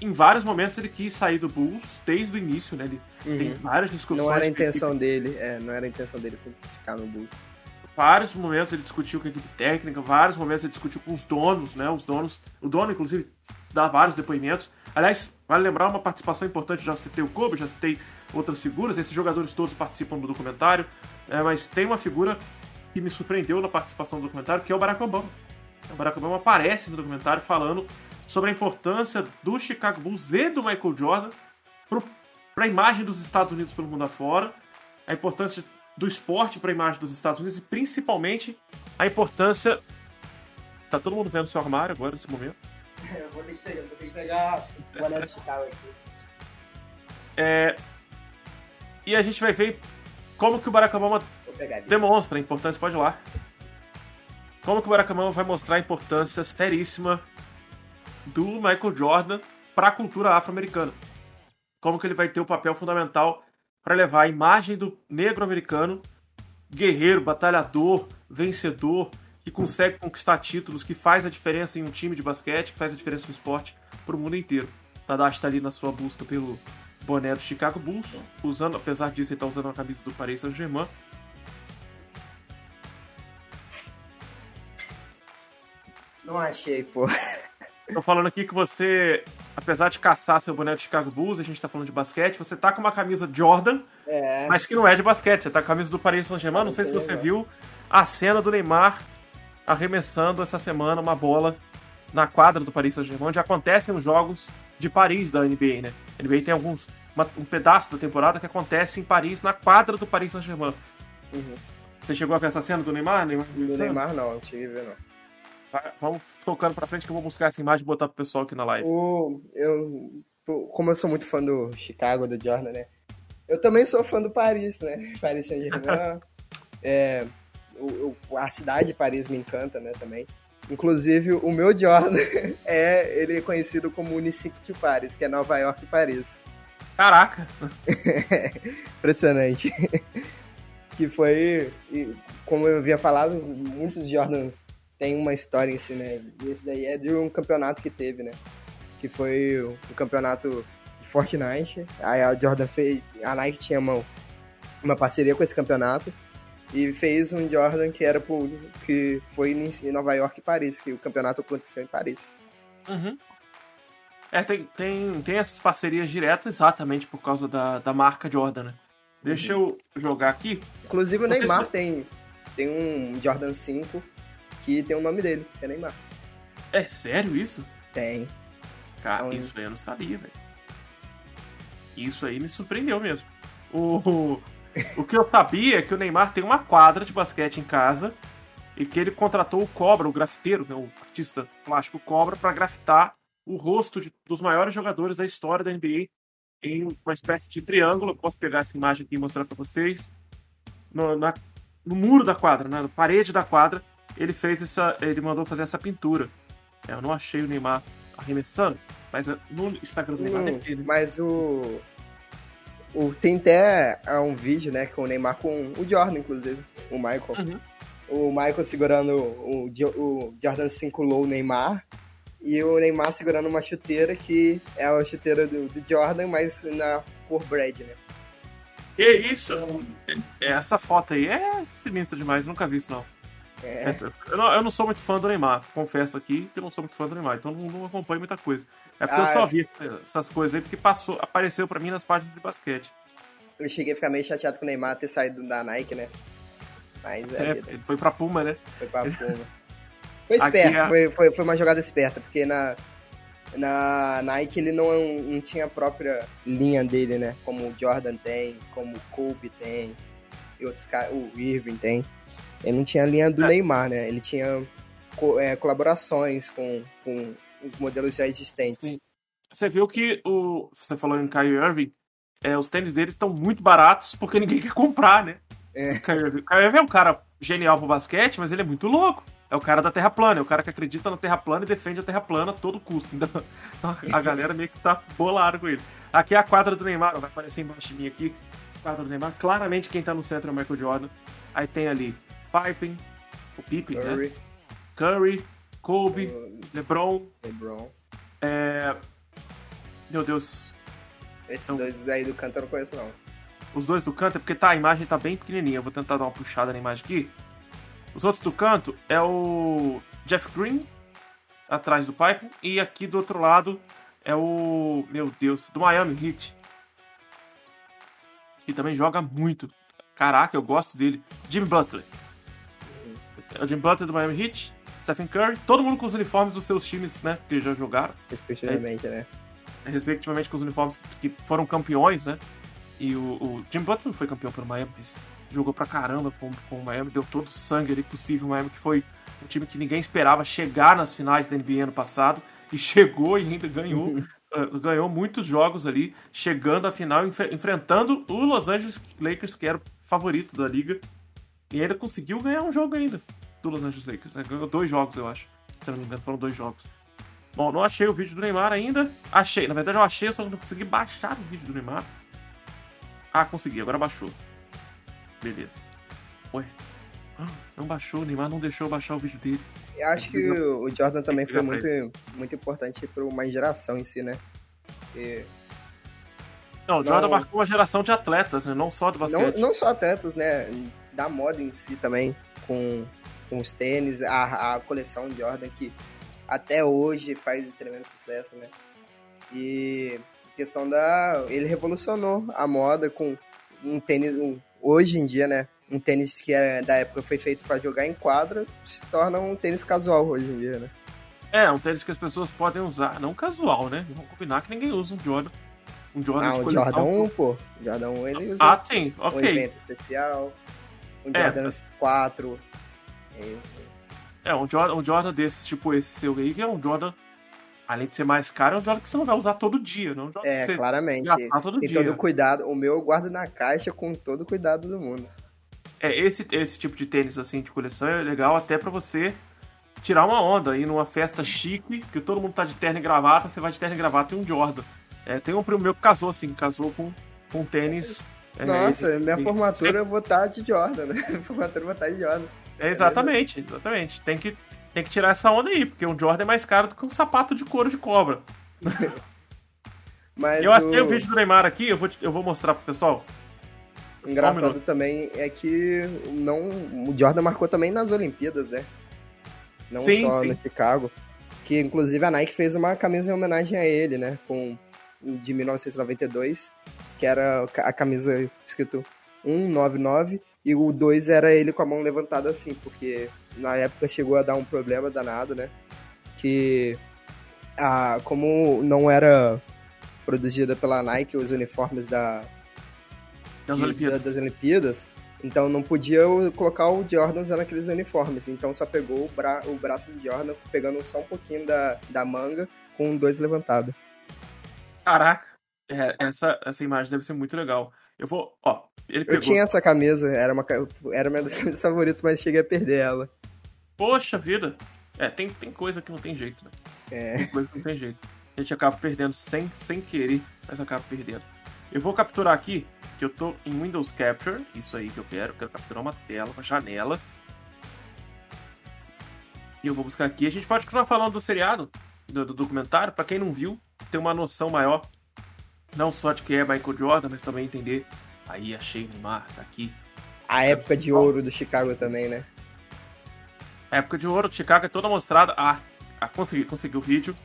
em vários momentos ele quis sair do Bulls desde o início, né? Ele uhum. tem várias discussões. Não era a intenção dele, é, não era a intenção dele ficar no Bulls. Vários momentos ele discutiu com a equipe técnica, vários momentos ele discutiu com os donos, né? Os donos, o dono inclusive dá vários depoimentos. Aliás, vale lembrar uma participação importante, já citei o Kobe, já citei outras figuras, esses jogadores todos participam do documentário, é, mas tem uma figura que me surpreendeu na participação do documentário, que é o Barack Obama. O Barack Obama aparece no documentário falando sobre a importância do Chicago Bulls e do Michael Jordan para a imagem dos Estados Unidos pelo mundo afora, a importância do esporte para a imagem dos Estados Unidos e principalmente a importância. Tá todo mundo vendo seu armário agora nesse momento? Eu vou ter que pegar, vou ter que pegar o boné de Chicago aqui. É... E a gente vai ver como que o Barack Obama demonstra a importância, pode ir lá. Como que o Barack Obama vai mostrar a importância seríssima do Michael Jordan para a cultura afro-americana. Como que ele vai ter o um papel fundamental para levar a imagem do negro americano, guerreiro, batalhador, vencedor, que consegue conquistar títulos, que faz a diferença em um time de basquete, que faz a diferença no esporte para o mundo inteiro. Tadashi está ali na sua busca pelo boné do Chicago Bulls, usando, apesar disso, ele está usando a camisa do Paris Saint-Germain. Não achei, pô. Tô falando aqui que você, apesar de caçar seu boné do Chicago Bulls, a gente tá falando de basquete, você tá com uma camisa Jordan, é. mas que não é de basquete, você tá com a camisa do Paris Saint-Germain. Não sei se você viu a cena do Neymar arremessando essa semana uma bola na quadra do Paris Saint-Germain, onde acontecem os jogos de Paris da NBA, né? A NBA tem alguns uma, um pedaço da temporada que acontece em Paris, na quadra do Paris Saint-Germain. Uhum. Você chegou a ver essa cena do Neymar? Neymar do Neymar não, não cheguei a ver não. Vamos tocando pra frente que eu vou buscar essa imagem e botar pro pessoal aqui na live. O, eu, como eu sou muito fã do Chicago, do Jordan, né? Eu também sou fã do Paris, né? (laughs) Paris Saint-Germain. (laughs) é, o, o, a cidade de Paris me encanta, né, também. Inclusive, o meu Jordan (laughs) é, ele é conhecido como Unicity de Paris, que é Nova York e Paris. Caraca! Impressionante. que foi, como eu havia falado, muitos Jordans têm uma história em si, né? E esse daí é de um campeonato que teve, né? Que foi o, o campeonato de Fortnite. Aí a Jordan fez, a Nike tinha uma, uma parceria com esse campeonato e fez um Jordan que era pro, que foi em Nova York e Paris, que o campeonato aconteceu em Paris. Uhum. É, tem, tem, tem essas parcerias diretas exatamente por causa da, da marca Jordan, né? Deixa uhum. eu jogar aqui. Inclusive o Neymar tem, tem um Jordan 5 que tem o nome dele, que é Neymar. É sério isso? Tem. Cara, então, isso aí eu não sabia, velho. Isso aí me surpreendeu mesmo. O, o que eu sabia é que o Neymar tem uma quadra de basquete em casa e que ele contratou o Cobra, o grafiteiro, né, o artista plástico Cobra, para grafitar o rosto de, dos maiores jogadores da história da NBA em uma espécie de triângulo. Eu posso pegar essa imagem aqui e mostrar para vocês. No, na, no muro da quadra, né, na parede da quadra, ele fez essa, ele mandou fazer essa pintura. É, eu não achei o Neymar arremessando, mas no Instagram do Neymar hum, deve ter. Né? Mas o o, tem até é, um vídeo, né, com o Neymar com o Jordan, inclusive, o Michael. Uhum. O Michael segurando o, o Jordan 5 Low Neymar e o Neymar segurando uma chuteira que é a chuteira do, do Jordan, mas na cor Brad, né? Que isso? Essa foto aí é sinistra demais, nunca vi isso não. É. é. Eu, não, eu não sou muito fã do Neymar, confesso aqui que eu não sou muito fã do Neymar, então não, não acompanho muita coisa. É porque ah, eu só vi essas coisas aí porque passou, apareceu para mim nas páginas de basquete. Eu cheguei a ficar meio chateado com o Neymar ter saído da Nike, né? Mas é, é ele foi pra Puma, né? Foi pra Puma. Foi esperto, é... foi, foi, foi uma jogada esperta, porque na, na Nike ele não, não tinha a própria linha dele, né? Como o Jordan tem, como o Kobe tem, e outros caras, o Irving tem. Ele não tinha a linha do é. Neymar, né? Ele tinha co é, colaborações com, com os modelos já existentes. Sim. Você viu que o. Você falou em Kyrie Irving, é, os tênis deles estão muito baratos porque ninguém quer comprar, né? É. O Kyrie Irving, Kyrie Irving é um cara genial pro basquete, mas ele é muito louco. É o cara da Terra plana, é o cara que acredita na Terra plana e defende a Terra plana a todo custo. Então, a galera meio que tá bolada com ele. Aqui é a quadra do Neymar, vai aparecer embaixo de mim aqui. Quadra do Neymar. Claramente quem tá no centro é o Michael Jordan. Aí tem ali Pippen, o Pippen? Curry. né? Curry, Kobe, uh, LeBron. LeBron. É... Meu Deus. Esses então, dois aí do canto eu não conheço, não. Os dois do canto é porque tá, a imagem tá bem pequenininha. Eu vou tentar dar uma puxada na imagem aqui. Os outros do canto é o Jeff Green, atrás do Pipe. E aqui do outro lado é o. Meu Deus, do Miami Heat. Que também joga muito. Caraca, eu gosto dele. Jimmy Butler. O Jim Butler do Miami Heat, Stephen Curry, todo mundo com os uniformes dos seus times, né, que já jogaram. Respectivamente, é, né? Respectivamente com os uniformes que, que foram campeões, né? E o, o, Jim Butler não foi campeão pelo Miami, mas jogou pra caramba com, com o Miami, deu todo o sangue ali possível. O Miami que foi um time que ninguém esperava chegar nas finais da NBA ano passado, e (laughs) chegou e ainda ganhou. uh, ganhou muitos jogos ali, chegando à final, enf enfrentando o Los Angeles Lakers, que era o favorito da liga. E ainda conseguiu ganhar um jogo ainda do Los Angeles Lakers. Né? Ganhou dois jogos, eu acho. Se não me engano, foram dois jogos. Bom, não achei o vídeo do Neymar ainda. Achei, na verdade eu achei, eu só não consegui baixar o vídeo do Neymar. Ah, consegui, agora baixou. Beleza. Ué. Ah, não baixou, o Neymar não deixou baixar o vídeo dele. Eu acho que o Jordan também foi muito, muito importante para uma geração em si, né? Não, o Jordan não... marcou uma geração de atletas, né? Não só do basquete. Não, não só atletas, né? Da moda em si também, com com os tênis, a, a coleção Jordan que até hoje faz tremendo sucesso, né? E questão da. Ele revolucionou a moda com um tênis. Um, hoje em dia, né? Um tênis que era, da época foi feito para jogar em quadra se torna um tênis casual hoje em dia, né? É, um tênis que as pessoas podem usar, não casual, né? Vamos combinar que ninguém usa um Jordan. Um Jordan ah, de um Jordan 1, pô. Jordan 1 ele usa. Ah, sim, ok. Um evento especial. Um é. Jordan 4 é, um Jordan, um Jordan desses, tipo esse seu aí, que é um Jordan, além de ser mais caro, é um Jordan que você não vai usar todo dia, não é, claramente. Todo Tem dia. todo cuidado. O meu eu guardo na caixa com todo o cuidado do mundo. é, esse, esse tipo de tênis assim de coleção é legal até para você tirar uma onda aí numa festa chique, que todo mundo tá de terno e gravata, você vai de terno e gravata e um Jordan. É, tem um primo meu que casou assim, casou com, com tênis. É, Nossa, (laughs) (laughs) minha formatura eu vou estar tá de Jordan, né? Minha formatura eu vou estar tá de Jordan. É, exatamente, exatamente. Tem que, tem que tirar essa onda aí, porque um Jordan é mais caro do que um sapato de couro de cobra. (laughs) Mas eu achei o... o vídeo do Neymar aqui, eu vou, eu vou mostrar pro pessoal. Engraçado um também é que não, o Jordan marcou também nas Olimpíadas, né? Não sim, só sim. no Chicago. Que inclusive a Nike fez uma camisa em homenagem a ele, né? Com, de 1992, que era a camisa escrito 199 e o 2 era ele com a mão levantada assim, porque na época chegou a dar um problema danado, né? Que a, como não era produzida pela Nike os uniformes da, das, de, Olimpíadas. Da, das Olimpíadas, então não podia colocar o Jordan usando aqueles uniformes. Então só pegou o, bra o braço de Jordan, pegando só um pouquinho da, da manga, com dois levantados. Caraca, é, essa, essa imagem deve ser muito legal. Eu vou, ó, ele pegou... Eu tinha essa camisa, era uma, era uma das (laughs) camisas favoritas, mas cheguei a perder ela. Poxa vida! É, tem, tem coisa que não tem jeito, né? É. Tem coisa que não tem jeito. A gente acaba perdendo sem, sem querer, mas acaba perdendo. Eu vou capturar aqui, que eu tô em Windows Capture, isso aí que eu quero, quero capturar uma tela, uma janela. E eu vou buscar aqui. A gente pode continuar falando do seriado, do, do documentário, para quem não viu, ter uma noção maior, não só de que é Michael Jordan, mas também entender. Aí achei o Neymar, tá aqui. A época de ouro do Chicago também, né? A época de ouro do Chicago é toda mostrada. Ah, ah consegui, consegui o vídeo.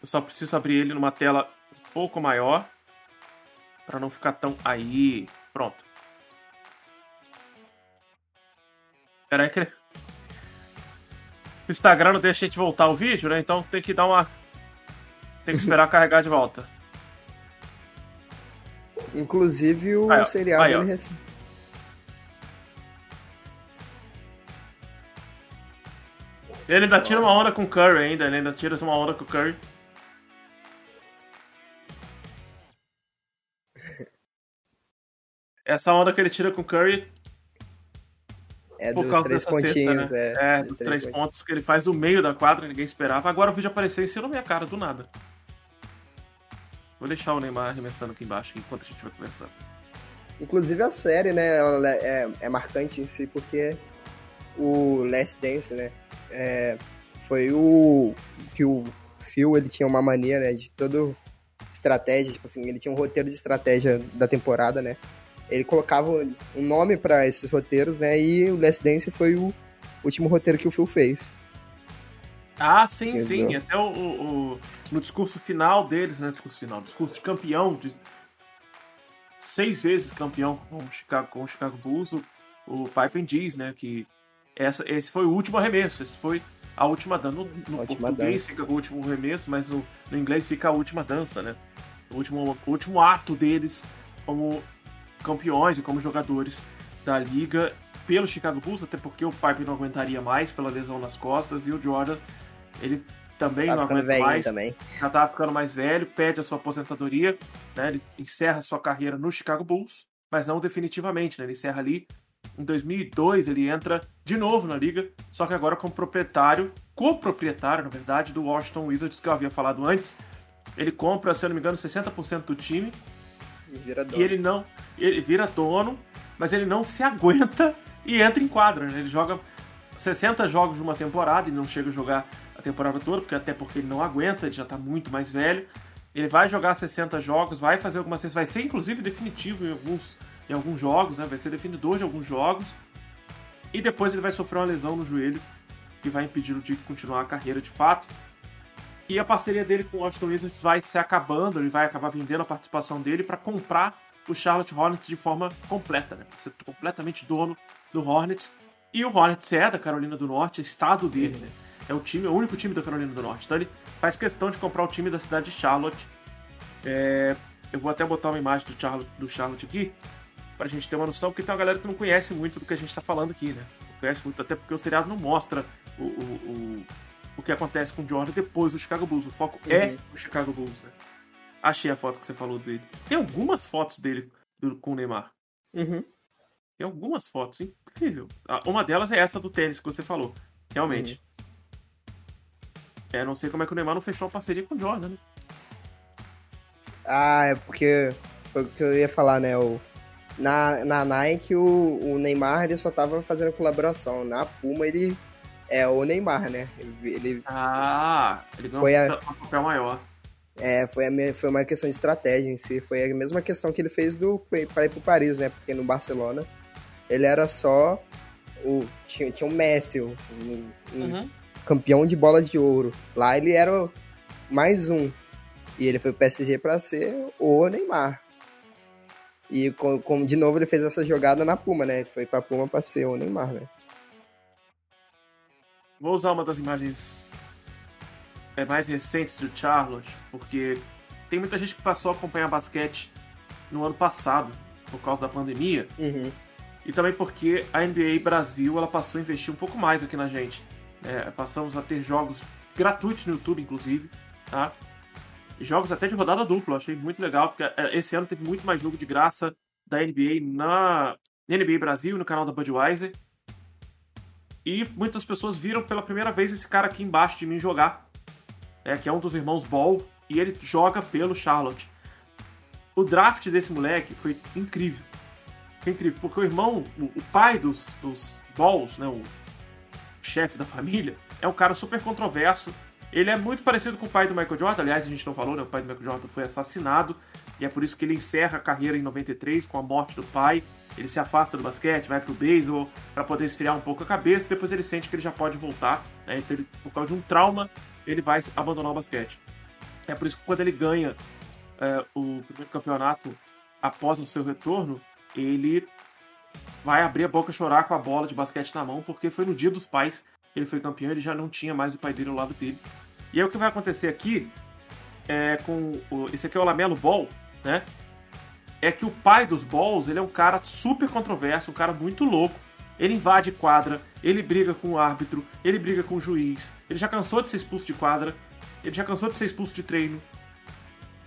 Eu só preciso abrir ele numa tela um pouco maior. para não ficar tão. Aí. Pronto. Pera aí que. O Instagram não deixa a gente voltar o vídeo, né? Então tem que dar uma. Tem que esperar (laughs) carregar de volta. Inclusive o aí, seriado aí, ele Ele ainda tira uma onda com o Curry ainda, ele ainda tira uma onda com o Curry. (laughs) Essa onda que ele tira com o Curry. É por dos três pontinhos, cesta, né? é. É, dos três, três pontos que ele faz no meio da quadra, ninguém esperava. Agora o vídeo apareceu em cima da minha cara, do nada. Vou deixar o Neymar arremessando aqui embaixo enquanto a gente vai conversando. Inclusive a série, né, é, é marcante em si, porque o Last Dance, né, é, foi o que o Phil ele tinha uma mania né, de todo estratégia, tipo assim, ele tinha um roteiro de estratégia da temporada, né? Ele colocava um nome para esses roteiros, né? E o Last Dance foi o último roteiro que o Phil fez. Ah, sim, Entendeu? sim. Até o, o, o, no discurso final deles, né? Discurso final, discurso de campeão, de seis vezes campeão com o Chicago, com o Chicago Bulls, o, o Pippen diz, né? Que essa, esse foi o último arremesso, esse foi a última dança. No, no português dança. fica o último arremesso, mas no, no, inglês fica a última dança, né? O último, o último ato deles como campeões e como jogadores da liga pelo Chicago Bulls, até porque o Pipe não aguentaria mais pela lesão nas costas e o Jordan, ele também tá não aguenta mais. Também. Já tá ficando mais velho, pede a sua aposentadoria, né? Ele encerra sua carreira no Chicago Bulls, mas não definitivamente, né? Ele encerra ali em 2002 ele entra de novo na liga, só que agora como proprietário, coproprietário, na verdade, do Washington Wizards que eu havia falado antes. Ele compra, se eu não me engano, 60% do time. E vira dono. E ele não, ele vira dono, mas ele não se aguenta e entra em quadra, né? Ele joga 60 jogos de uma temporada e não chega a jogar a temporada toda, porque até porque ele não aguenta, ele já está muito mais velho. Ele vai jogar 60 jogos, vai fazer algumas vai ser inclusive definitivo em alguns em alguns jogos, né? vai ser definidor de alguns jogos. E depois ele vai sofrer uma lesão no joelho que vai impedi-lo de continuar a carreira de fato. E a parceria dele com o Washington Wizards vai se acabando, ele vai acabar vendendo a participação dele para comprar o Charlotte Hornets de forma completa, né? Pra ser completamente dono do Hornets. E o Hornets é da Carolina do Norte, é estado dele, né? É o time, é o único time da Carolina do Norte. Então ele faz questão de comprar o time da cidade de Charlotte. É, eu vou até botar uma imagem do Charlotte, do Charlotte aqui, pra gente ter uma noção, porque tem uma galera que não conhece muito do que a gente tá falando aqui, né? Não conhece muito, até porque o seriado não mostra o, o, o, o que acontece com o Jordan depois do Chicago Bulls. O foco é uhum. é o Chicago Bulls, né? Achei a foto que você falou dele. Tem algumas fotos dele do, com o Neymar. Uhum. Tem algumas fotos, incrível. Ah, uma delas é essa do tênis que você falou. Realmente. Uhum. É, não sei como é que o Neymar não fechou a parceria com o Jordan, né? Ah, é porque foi o que eu ia falar, né? O, na, na Nike, o, o Neymar ele só tava fazendo colaboração. Na Puma, ele é o Neymar, né? Ele, ele ah, ele ganhou foi a, um papel maior. É, foi, a, foi uma questão de estratégia em si. Foi a mesma questão que ele fez do, para ir pro Paris, né? Porque no Barcelona ele era só o. Tinha, tinha o Messi, o, uhum. Campeão de bola de ouro. Lá ele era mais um. E ele foi pro PSG para ser o Neymar. E como de novo ele fez essa jogada na Puma, né? Ele foi pra Puma pra ser o Neymar, né? Vou usar uma das imagens é, mais recentes do Charlotte, porque tem muita gente que passou a acompanhar basquete no ano passado, por causa da pandemia. Uhum. E também porque a NBA Brasil ela passou a investir um pouco mais aqui na gente. É, passamos a ter jogos gratuitos no YouTube, inclusive, tá? jogos até de rodada dupla. Achei muito legal, porque é, esse ano teve muito mais jogo de graça da NBA na NBA Brasil, no canal da Budweiser. E muitas pessoas viram pela primeira vez esse cara aqui embaixo de mim jogar, é, que é um dos irmãos Ball, e ele joga pelo Charlotte. O draft desse moleque foi incrível. Foi incrível, porque o irmão, o, o pai dos, dos Balls, né, o chefe da família, é um cara super controverso, ele é muito parecido com o pai do Michael Jordan, aliás, a gente não falou, né? O pai do Michael Jordan foi assassinado, e é por isso que ele encerra a carreira em 93 com a morte do pai. Ele se afasta do basquete, vai pro beisebol para poder esfriar um pouco a cabeça, depois ele sente que ele já pode voltar, né? Então, ele, por causa de um trauma, ele vai abandonar o basquete. É por isso que quando ele ganha é, o primeiro campeonato após o seu retorno, ele vai abrir a boca chorar com a bola de basquete na mão, porque foi no dia dos pais ele foi campeão, ele já não tinha mais o pai dele ao lado dele. E aí o que vai acontecer aqui é com o, esse aqui é o Lamelo Ball, né? É que o pai dos Balls, ele é um cara super controverso, um cara muito louco. Ele invade quadra, ele briga com o árbitro, ele briga com o juiz. Ele já cansou de ser expulso de quadra, ele já cansou de ser expulso de treino.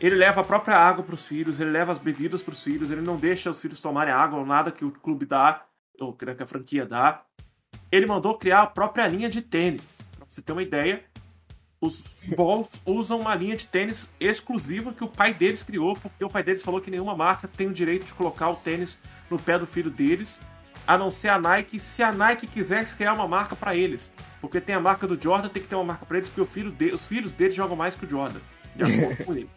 Ele leva a própria água para os filhos, ele leva as bebidas para os filhos, ele não deixa os filhos tomarem água ou nada que o clube dá, ou que a franquia dá ele mandou criar a própria linha de tênis. Pra você ter uma ideia, os Bulls usam uma linha de tênis exclusiva que o pai deles criou, porque o pai deles falou que nenhuma marca tem o direito de colocar o tênis no pé do filho deles, a não ser a Nike, se a Nike quisesse criar uma marca para eles. Porque tem a marca do Jordan, tem que ter uma marca para eles, porque filho de, os filhos deles jogam mais que o Jordan. De acordo com ele.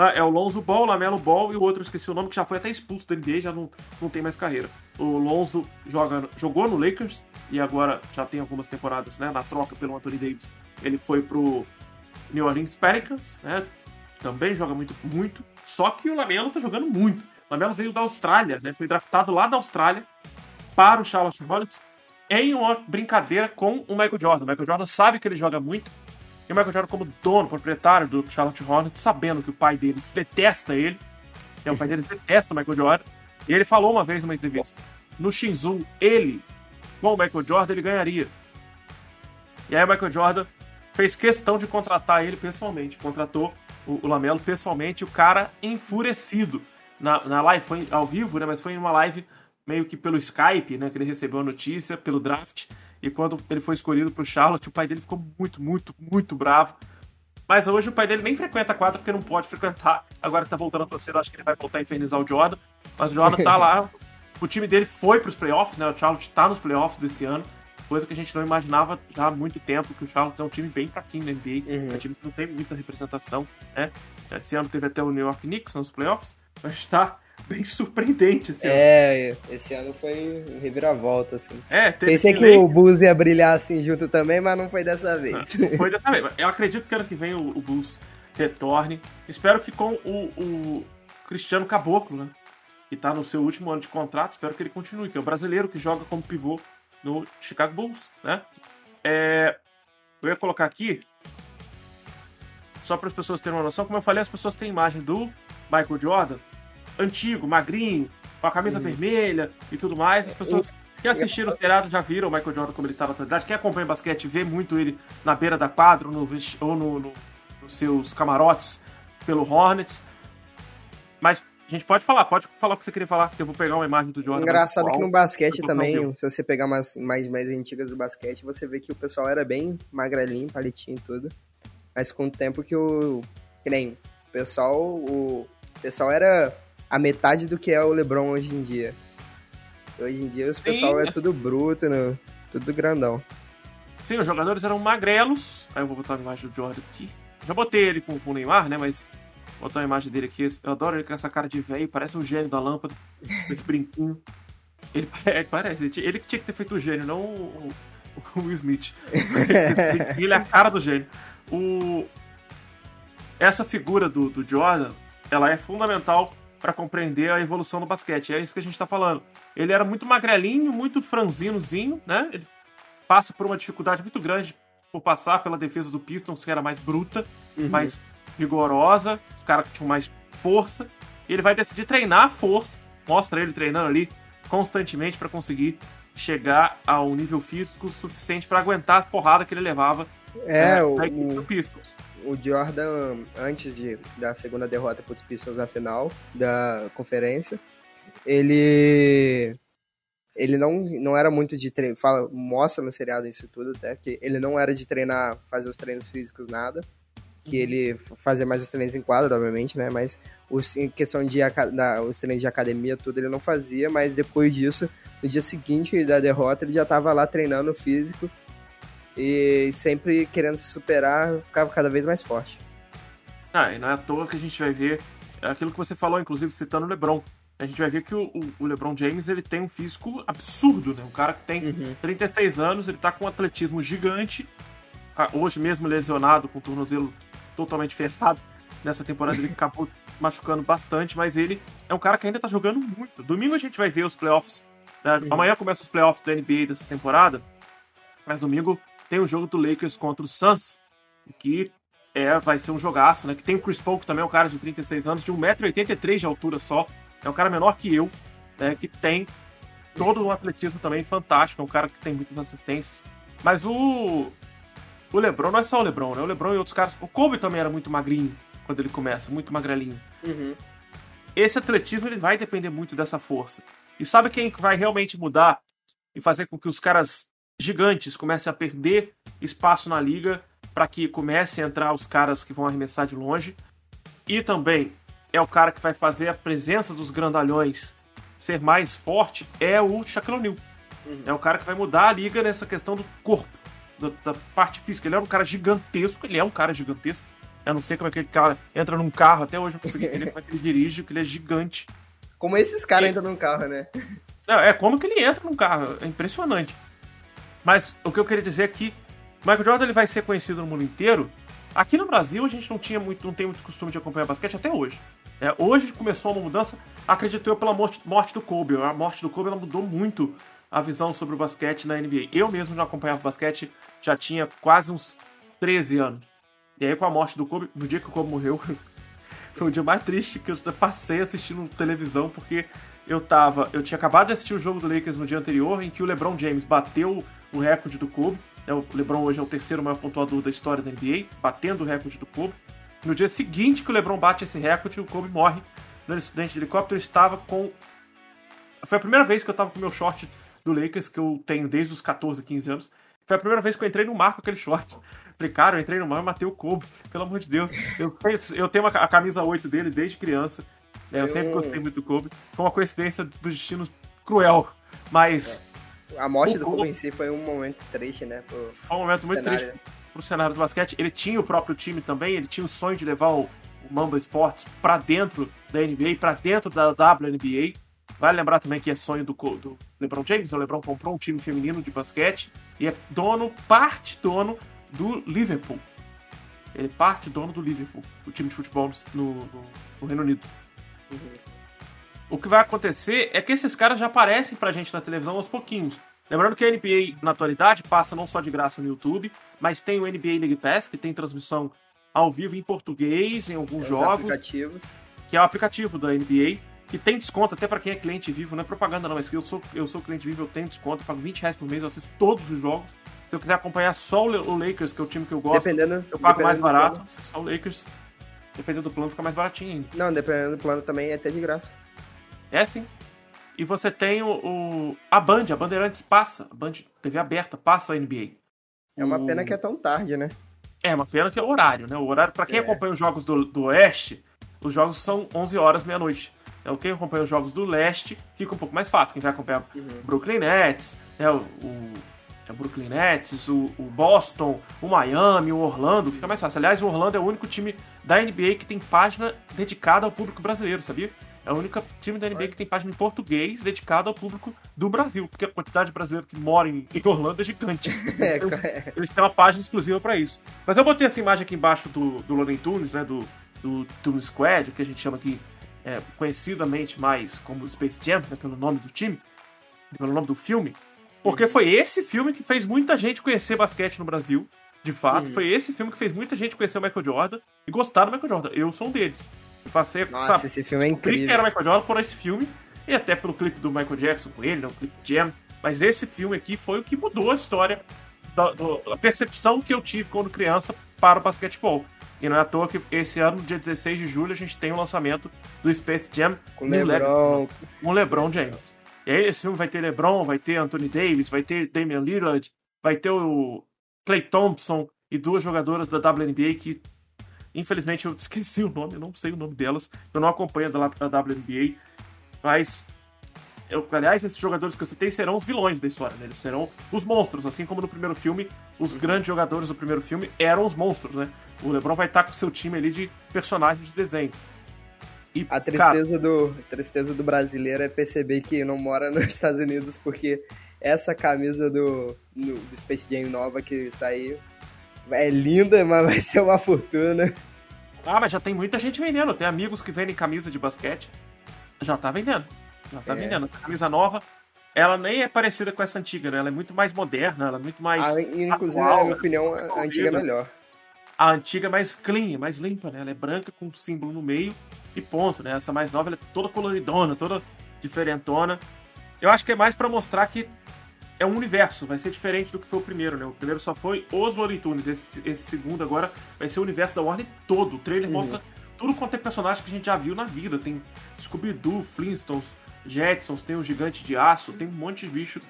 Ah, é o Lonzo Ball, o Lamelo Ball e o outro, esqueci o nome, que já foi até expulso da NBA, já não, não tem mais carreira. O Lonzo joga, jogou no Lakers e agora já tem algumas temporadas né, na troca pelo Anthony Davis. Ele foi pro New Orleans Pelicans, né? Também joga muito, muito. Só que o Lamelo tá jogando muito. O Lamelo veio da Austrália, né? Foi draftado lá da Austrália para o Charlotte Hornets em uma brincadeira com o Michael Jordan. O Michael Jordan sabe que ele joga muito e o Michael Jordan, como dono, proprietário do Charlotte Hornets, sabendo que o pai deles detesta ele, é o pai deles detesta o Michael Jordan, e ele falou uma vez numa entrevista: no Shinzu, ele, com o Michael Jordan, ele ganharia. E aí o Michael Jordan fez questão de contratar ele pessoalmente, contratou o, o Lamelo pessoalmente, o cara enfurecido. Na, na live, foi ao vivo, né? Mas foi em uma live meio que pelo Skype, né? Que ele recebeu a notícia, pelo draft. E quando ele foi escolhido pro Charlotte, o pai dele ficou muito, muito, muito bravo. Mas hoje o pai dele nem frequenta a quadra porque não pode frequentar. Agora que tá voltando a torcer, acho que ele vai voltar a infernizar o Jordan. Mas o Jordan tá lá. O time dele foi pros playoffs, né? O Charlotte tá nos playoffs desse ano. Coisa que a gente não imaginava já há muito tempo, que o Charlotte é um time bem fraquinho na NBA. Uhum. É um time que não tem muita representação, né? Esse ano teve até o New York Knicks nos playoffs. Mas tá bem surpreendente esse é, ano. É, esse ano foi um reviravolta, assim. É, Pensei que o Bulls ia brilhar assim junto também, mas não foi dessa vez. Não, foi (laughs) dessa vez. Eu acredito que ano que vem o, o Bulls retorne. Espero que com o, o Cristiano Caboclo, né? Que tá no seu último ano de contrato, espero que ele continue, que é o brasileiro que joga como pivô no Chicago Bulls, né? É, eu ia colocar aqui, só para as pessoas terem uma noção, como eu falei, as pessoas têm imagem do Michael Jordan antigo, magrinho, com a camisa uhum. vermelha e tudo mais. As pessoas que assistiram o seriado já viram o Michael Jordan como ele estava na atualidade. Quem acompanha basquete vê muito ele na beira da quadra no, ou no, no, nos seus camarotes pelo Hornets. Mas A gente pode falar, pode falar o que você queria falar, que eu vou pegar uma imagem do Jordan. Engraçado que no basquete também, se você pegar umas mais, mais antigas do basquete, você vê que o pessoal era bem magrelinho, palitinho e tudo. Mas com o tempo que o. Que nem. O pessoal. O pessoal era a metade do que é o Lebron hoje em dia. Hoje em dia os pessoal é tudo bruto, né? tudo grandão. Sim, os jogadores eram magrelos. Aí eu vou botar a imagem do Jordan aqui. Já botei ele com, com o Neymar, né? Mas vou botar a imagem dele aqui. Eu adoro ele com essa cara de velho, parece um gênio da lâmpada, com esse brinquinho. Ele (laughs) parece, ele que tinha que ter feito o gênio, não o, o Will Smith. (laughs) ele é a cara do gênio. O... Essa figura do, do Jordan, ela é fundamental para compreender a evolução do basquete. É isso que a gente está falando. Ele era muito magrelinho, muito franzinozinho, né? Ele passa por uma dificuldade muito grande por passar pela defesa do Pistons, que era mais bruta, uhum. mais rigorosa, os caras que tinham mais força. E ele vai decidir treinar a força, mostra ele treinando ali constantemente para conseguir chegar ao nível físico suficiente para aguentar a porrada que ele levava é, é o, do Pistons. O Jordan, antes de, da segunda derrota para os Pistons na final da conferência, ele ele não, não era muito de treinar, fala, mostra no seriado isso tudo até, que ele não era de treinar, fazer os treinos físicos, nada, que uhum. ele fazia mais os treinos em quadro, obviamente, né, mas os, em questão de na, os treinos de academia, tudo, ele não fazia, mas depois disso, no dia seguinte da derrota, ele já estava lá treinando físico e sempre querendo se superar, ficava cada vez mais forte. Ah, e não é à toa que a gente vai ver aquilo que você falou, inclusive citando o LeBron, a gente vai ver que o, o, LeBron James ele tem um físico absurdo, né? Um cara que tem uhum. 36 anos, ele tá com um atletismo gigante. Ah, hoje mesmo lesionado, com o tornozelo totalmente ferrado. Nessa temporada ele (laughs) acabou machucando bastante, mas ele é um cara que ainda tá jogando muito. Domingo a gente vai ver os playoffs. Né? Uhum. Amanhã começa os playoffs da NBA dessa temporada. Mas domingo tem o jogo do Lakers contra o Suns, que é, vai ser um jogaço, né? Que tem o Chris Paul, que também é um cara de 36 anos, de 1,83m de altura só. É um cara menor que eu, né, que tem todo um atletismo também fantástico, é um cara que tem muitas assistências. Mas o o LeBron não é só o LeBron, né? O LeBron e outros caras. O Kobe também era muito magrinho quando ele começa, muito magrelinho. Uhum. Esse atletismo ele vai depender muito dessa força. E sabe quem vai realmente mudar e fazer com que os caras gigantes comecem a perder espaço na liga para que comecem a entrar os caras que vão arremessar de longe? E também é o cara que vai fazer a presença dos grandalhões ser mais forte é o Shaquille O'Neal. Uhum. É o cara que vai mudar a liga nessa questão do corpo, da, da, parte física. Ele é um cara gigantesco, ele é um cara gigantesco. Eu não sei como é que aquele cara entra num carro, até hoje eu consegui entender como é que ele dirige, porque ele é gigante. Como esses caras entram num carro, né? É, é como que ele entra num carro, é impressionante. Mas o que eu queria dizer é que Michael Jordan ele vai ser conhecido no mundo inteiro. Aqui no Brasil a gente não tinha muito, não tem muito costume de acompanhar basquete até hoje. É, hoje começou uma mudança, acredito eu, pela morte, morte do Kobe. A morte do Kobe mudou muito a visão sobre o basquete na NBA. Eu mesmo já acompanhava basquete, já tinha quase uns 13 anos. E aí, com a morte do Kobe, no dia que o Kobe morreu, (laughs) foi o dia mais triste que eu passei assistindo televisão, porque eu tava. Eu tinha acabado de assistir o jogo do Lakers no dia anterior, em que o LeBron James bateu o recorde do Kobe. É, o LeBron hoje é o terceiro maior pontuador da história da NBA, batendo o recorde do Kobe. No dia seguinte que o LeBron bate esse recorde, o Kobe morre no acidente de helicóptero. Eu estava com. Foi a primeira vez que eu estava com o meu short do Lakers, que eu tenho desde os 14, 15 anos. Foi a primeira vez que eu entrei no mar com aquele short. Falei, cara, eu entrei no mar e matei o Kobe. Pelo amor de Deus. Eu, eu tenho a camisa 8 dele desde criança. É, eu sempre gostei muito do Kobe. Foi uma coincidência do destino cruel. Mas. A morte do Kobe, Kobe em si foi um momento triste, né? Pro, foi um momento muito cenário. triste pro cenário do basquete. Ele tinha o próprio time também, ele tinha o sonho de levar o, o Mamba Sports para dentro da NBA, para dentro da WNBA. Vale lembrar também que é sonho do, do LeBron James. O LeBron comprou um time feminino de basquete e é dono, parte dono do Liverpool. Ele é parte dono do Liverpool, o time de futebol no, no, no Reino Unido. Uhum. O que vai acontecer é que esses caras já aparecem pra gente na televisão aos pouquinhos. Lembrando que a NBA, na atualidade, passa não só de graça no YouTube, mas tem o NBA League Pass, que tem transmissão ao vivo em português, em alguns Os jogos. aplicativos. Que é o aplicativo da NBA, que tem desconto até para quem é cliente vivo, não é propaganda não, mas que eu sou, eu sou cliente vivo, eu tenho desconto, pago 20 reais por mês, eu assisto todos os jogos. Se eu quiser acompanhar só o Lakers, que é o time que eu gosto, dependendo, eu pago mais barato, só o Lakers. Dependendo do plano, fica mais baratinho ainda. Não, dependendo do plano também é até de graça. É sim. E você tem o, o- a Band, a Bandeirantes passa, a Band TV aberta passa a NBA. É uma O- pena que é tão tarde, né? É, uma pena que é o horário, né? O horário, pra quem É. acompanha os jogos do, do Oeste, os jogos são 11 horas, meia-noite. Então, quem acompanha os jogos do Leste fica um pouco mais fácil. Quem vai acompanhar Uhum. o Brooklyn Nets, né? O, o, é o Brooklyn Nets, o, o Boston, o Miami, o Orlando, fica mais fácil. Aliás, o Orlando é o único time da NBA que tem página dedicada ao público brasileiro, sabia? É o único time da NBA que tem página em português dedicada ao público do Brasil, porque a quantidade de brasileiros que moram em, Orlando é gigante. (laughs) É, Então, é. eles têm uma página exclusiva pra isso. Mas eu botei essa imagem aqui embaixo do, do Looney Tunes, né? Do, do Toon Squad, que a gente chama aqui é, conhecidamente mais como Space Jam, né, pelo nome do time, pelo nome do filme. Porque foi esse filme que fez muita gente conhecer basquete no Brasil. De fato, Uhum. foi esse filme que fez muita gente conhecer o Michael Jordan e gostar do Michael Jordan. Eu sou um deles. Passei, Nossa, sabe, esse filme é o clipe incrível. era Michael Jordan por esse filme, e até pelo clipe do Michael Jackson com ele, né, o clipe Jam. Mas esse filme aqui foi o que mudou a história, da, percepção que eu tive quando criança para o basquetebol. E não é à toa que esse ano, dia 16 de julho, a gente tem o lançamento do Space Jam Com LeBron. Com o LeBron James. E aí esse filme vai ter LeBron, vai ter Anthony Davis, vai ter Damian Lillard, vai ter o Clay Thompson e duas jogadoras da WNBA que, infelizmente, eu (laughs) esqueci o nome, eu não sei o nome delas, eu não acompanho da, da WNBA, mas, eu, aliás, esses jogadores que eu citei serão os vilões da história, né? Eles serão os monstros, assim como no primeiro filme, os grandes jogadores do primeiro filme eram os monstros, né? O LeBron vai estar com seu time ali de personagens de desenho. E, A cara, tristeza, do, a tristeza do brasileiro é perceber que não mora (laughs) nos Estados Unidos, porque essa camisa do, no- do Space Jam nova que saiu é linda, mas vai ser uma fortuna. Ah, mas já tem muita gente vendendo. Tem amigos que vendem camisa de basquete. Já tá vendendo. Já tá É. vendendo. Essa camisa nova, ela nem é parecida com essa antiga, né? Ela é muito mais moderna, ela é muito mais. Ah, inclusive, atual, na minha né? opinião, a antiga é melhor. A antiga é mais clean, mais limpa, né? Ela é branca com um símbolo no meio e ponto, né? Essa mais nova ela é toda coloridona, toda diferentona. Eu acho que é mais pra mostrar que é um universo, vai ser diferente do que foi o primeiro, né? O primeiro só foi os Looney Tunes, esse, esse segundo agora vai ser o universo da Warner todo. O trailer Uhum. mostra tudo quanto é personagem que a gente já viu na vida. Tem Scooby-Doo, Flintstones, Jetsons, tem o Gigante de Aço, tem um monte de bicho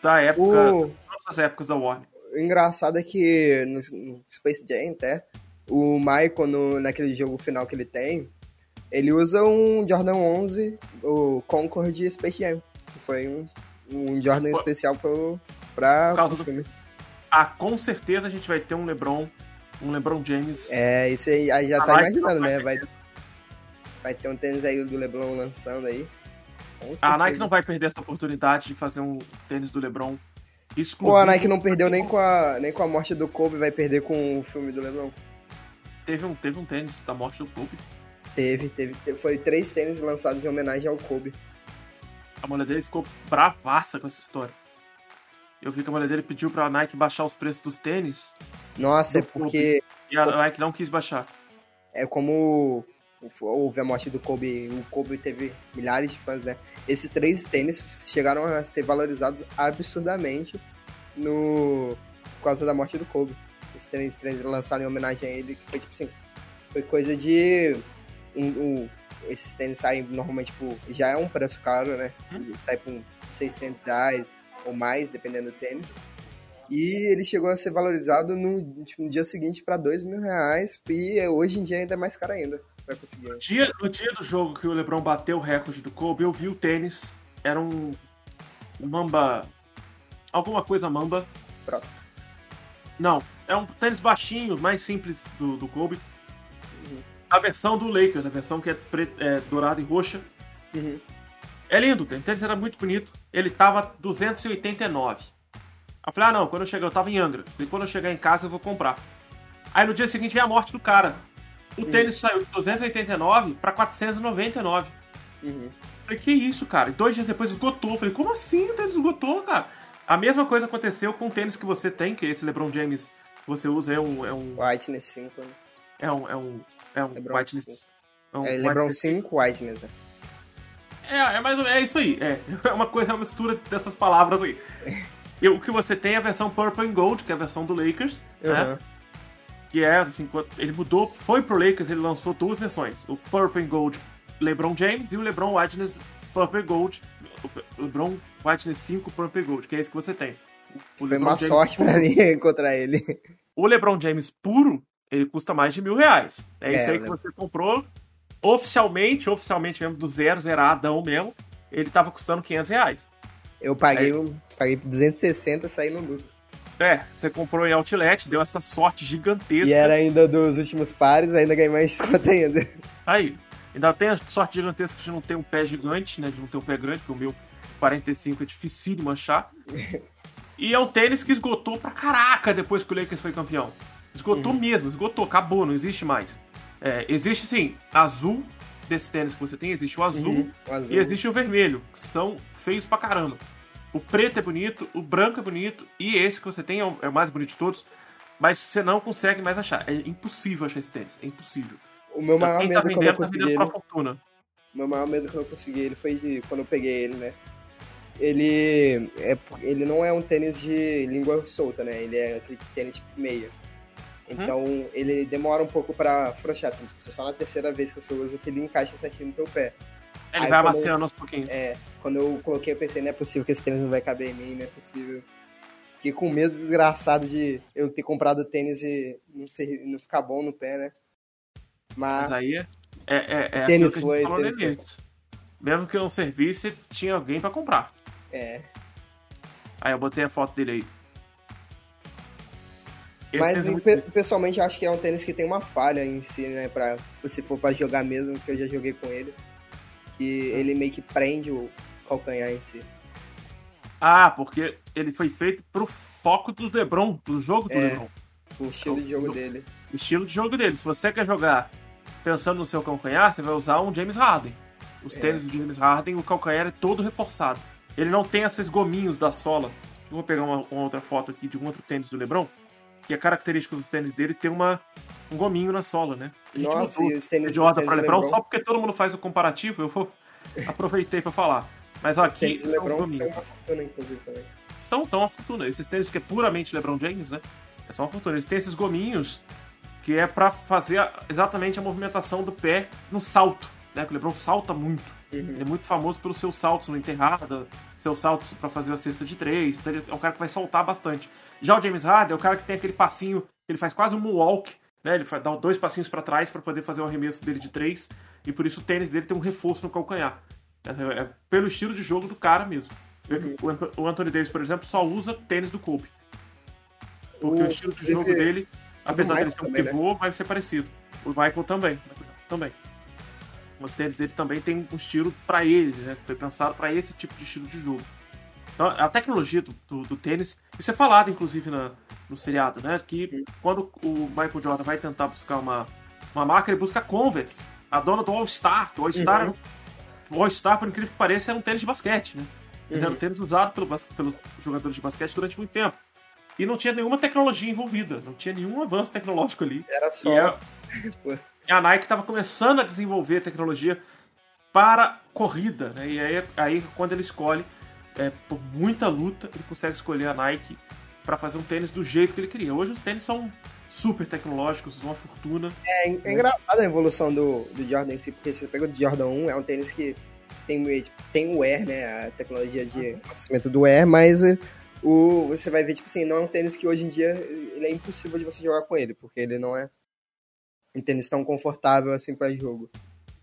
da época, O, todas as épocas da Warner. o engraçado é que no, Space Jam, até, o Michael, no, naquele jogo final que ele tem, ele usa um Jordan 11, o Concorde Space Jam. Foi um, um Jordan especial pro, pra pro do- filme. Ah, com certeza a gente vai ter um LeBron, um LeBron James. É, isso aí, aí já tá imaginando, né? Vai, vai ter um tênis aí do LeBron lançando aí. A. Nike não vai perder essa oportunidade de fazer um tênis do LeBron exclusivo. Pô, a Nike não perdeu nem com a, nem com a morte do Kobe, vai perder com o filme do LeBron. Teve um, teve um tênis da morte do Kobe. Teve, teve, teve. Foi três tênis lançados em homenagem ao Kobe. A mulher dele ficou bravaça com essa história. Eu vi que a mulher dele pediu pra Nike baixar os preços dos tênis Nossa, é porque e a Nike não quis baixar. é como houve a morte do Kobe, o Kobe teve milhares de fãs, né? Esses três tênis chegaram a ser valorizados absurdamente no por causa da morte do Kobe. Esses três, três lançaram em homenagem a ele, que foi tipo assim, foi coisa de um, um- esses tênis saem normalmente tipo, já é um preço caro, né? Sai por 600 reais ou mais, dependendo do tênis. E ele chegou a ser valorizado no, tipo, no dia seguinte para dois mil reais. E hoje em dia ainda é mais caro ainda. Vai conseguir. No dia, no dia do jogo que o LeBron bateu o recorde do Kobe, eu vi o tênis. Era um, Mamba. Alguma coisa Mamba. Pro. Não, é um tênis baixinho, mais simples do, do Kobe. Uhum. A versão do Lakers, a versão que é, pre- é dourada e roxa. Uhum. É lindo, o tênis era muito bonito. Ele tava 289. Eu falei, ah não, quando eu chegar, eu tava em Angra. Falei, quando eu chegar em casa eu vou comprar. Aí no dia seguinte veio a morte do cara. O tênis saiu de 289 pra 499. Uhum. Falei, que isso, cara? E dois dias depois esgotou. Falei, como assim o tênis esgotou, cara? A mesma coisa aconteceu com o tênis que você tem, que esse LeBron James que você usa é um. É um. Whiteness 5. Né? É um. É um, é um LeBron whiteness- cinco. é um É, LeBron whiteness- 5, Whiteness, né? É, é mais é isso aí. É, (laughs) é uma coisa, é uma mistura dessas palavras aí. (laughs) E o que você tem é a versão Purple and Gold, que é a versão do Lakers, né? Uhum. que é, assim, ele mudou, foi pro Lakers, ele lançou duas versões, o Purple and Gold LeBron James e o LeBron Whiteness Purple Gold, LeBron Whiteness 5 Purple Gold, que é esse que você tem. O Foi uma James sorte puro. pra mim (laughs) encontrar ele. O LeBron James puro, ele custa mais de mil reais. É, é isso aí que você comprou oficialmente, oficialmente mesmo, do zero, zeradão mesmo, ele tava custando 500 reais. Eu paguei, é. paguei 260 saí no lucro. É, você comprou em outlet, deu essa sorte gigantesca. E era ainda dos últimos pares, ainda ganhei mais (laughs) desconto ainda. Aí, ainda tem a sorte gigantesca de não ter um pé gigante, né? De não ter um pé grande, porque o meu 45 é dificílimo achar. (laughs) e é um tênis que esgotou pra caraca depois que o Lakers foi campeão. Esgotou uhum. mesmo, esgotou, acabou, não existe mais. É, existe sim, azul desse tênis que você tem, existe o azul, uhum, o azul. e existe o vermelho, que são feios pra caramba. O preto é bonito, o branco é bonito, e esse que você tem é o, é o mais bonito de todos, mas você não consegue mais achar. É impossível achar esse tênis, é impossível. O meu maior medo tá vendendo, quando eu consegui tá ele... fortuna. O meu maior medo quando eu consegui ele foi de, quando eu peguei ele, né? Ele, é, ele não é um tênis de língua solta, né? Ele é aquele tênis tipo meia. Então hum? ele demora um pouco pra afrouxar. Então, tipo, só na terceira vez que você usa que ele encaixa certinho no teu pé. Ele Aí, vai amaciando aos pouquinhos. É, quando eu coloquei, eu pensei, não é possível que esse tênis não vai caber em mim, não é possível. Fiquei com medo desgraçado de eu ter comprado tênis e não, ser, não ficar bom no pé, né? Mas, Mas aí é, é, é tênis foi, tênis foi. Mesmo que não servisse, tinha alguém para comprar. É. Aí eu botei a foto dele aí. Mas muito... pessoalmente acho que é um tênis que tem uma falha em si, né? Pra, se for para jogar mesmo, que eu já joguei com ele. Que ele meio que prende o calcanhar em si. Ah, porque ele foi feito pro foco do LeBron, do jogo do é, LeBron. O estilo de jogo dele. O estilo de jogo dele. Se você quer jogar pensando no seu calcanhar, você vai usar um James Harden. Os é. tênis do James Harden, o calcanhar é todo reforçado. Ele não tem esses gominhos da sola. Eu vou pegar uma, uma outra foto aqui de um outro tênis do LeBron. Que a característica dos tênis dele tem uma, um gominho na sola, né? A gente Nossa, e os tênis de Jordan para LeBron, LeBron, só porque todo mundo faz o comparativo, eu vou (laughs) aproveitei para falar. Mas ó, aqui são LeBron são uma fortuna, inclusive, também. São, são uma fortuna. Esses tênis que é puramente LeBron James, né? É só uma fortuna. Eles têm esses gominhos que é para fazer exatamente a movimentação do pé no salto, né? o LeBron salta muito. Uhum. Ele é muito famoso pelos seus saltos no enterrada, seus saltos para fazer a cesta de três. Então ele é um cara que vai saltar bastante. Já o James Harden é o cara que tem aquele passinho, ele faz quase um moonwalk, né? Ele dá dois passinhos para trás para poder fazer o arremesso dele de três. E por isso o tênis dele tem um reforço no calcanhar. É, é pelo estilo de jogo do cara mesmo. Uhum. O Anthony Davis, por exemplo, só usa tênis do Kobe. Porque o, o estilo de jogo dele Apesar dele ser um também, pivô, né? vai ser parecido. O Michael também. Também. Os tênis dele também tem um estilo para ele, né? Foi pensado para esse tipo de estilo de jogo. Então, a tecnologia do, do, do tênis, isso é falado inclusive na, no seriado, né? Que quando o Michael Jordan vai tentar buscar uma, uma marca, ele busca a Converse, a dona do All-Star. O All-Star, uhum. All-Star, por incrível que pareça, era um tênis de basquete, né? Uhum. Era um tênis usado pelo, pelos jogadores de basquete durante muito tempo. E não tinha nenhuma tecnologia envolvida, não tinha nenhum avanço tecnológico ali. Era só. (laughs) E a, a Nike estava começando a desenvolver tecnologia para corrida, né? E aí, aí quando ele escolhe, é, por muita luta, ele consegue escolher a Nike para fazer um tênis do jeito que ele queria. Hoje os tênis são super tecnológicos, uma fortuna. É, é engraçado a evolução do, do Jordan em si, porque você pega o Jordan 1, é um tênis que tem, tem o Air, né? A tecnologia de abastecimento do Air, mas o, você vai ver, tipo assim, não é um tênis que hoje em dia ele é impossível de você jogar com ele, porque ele não é um tênis tão confortável assim para jogo.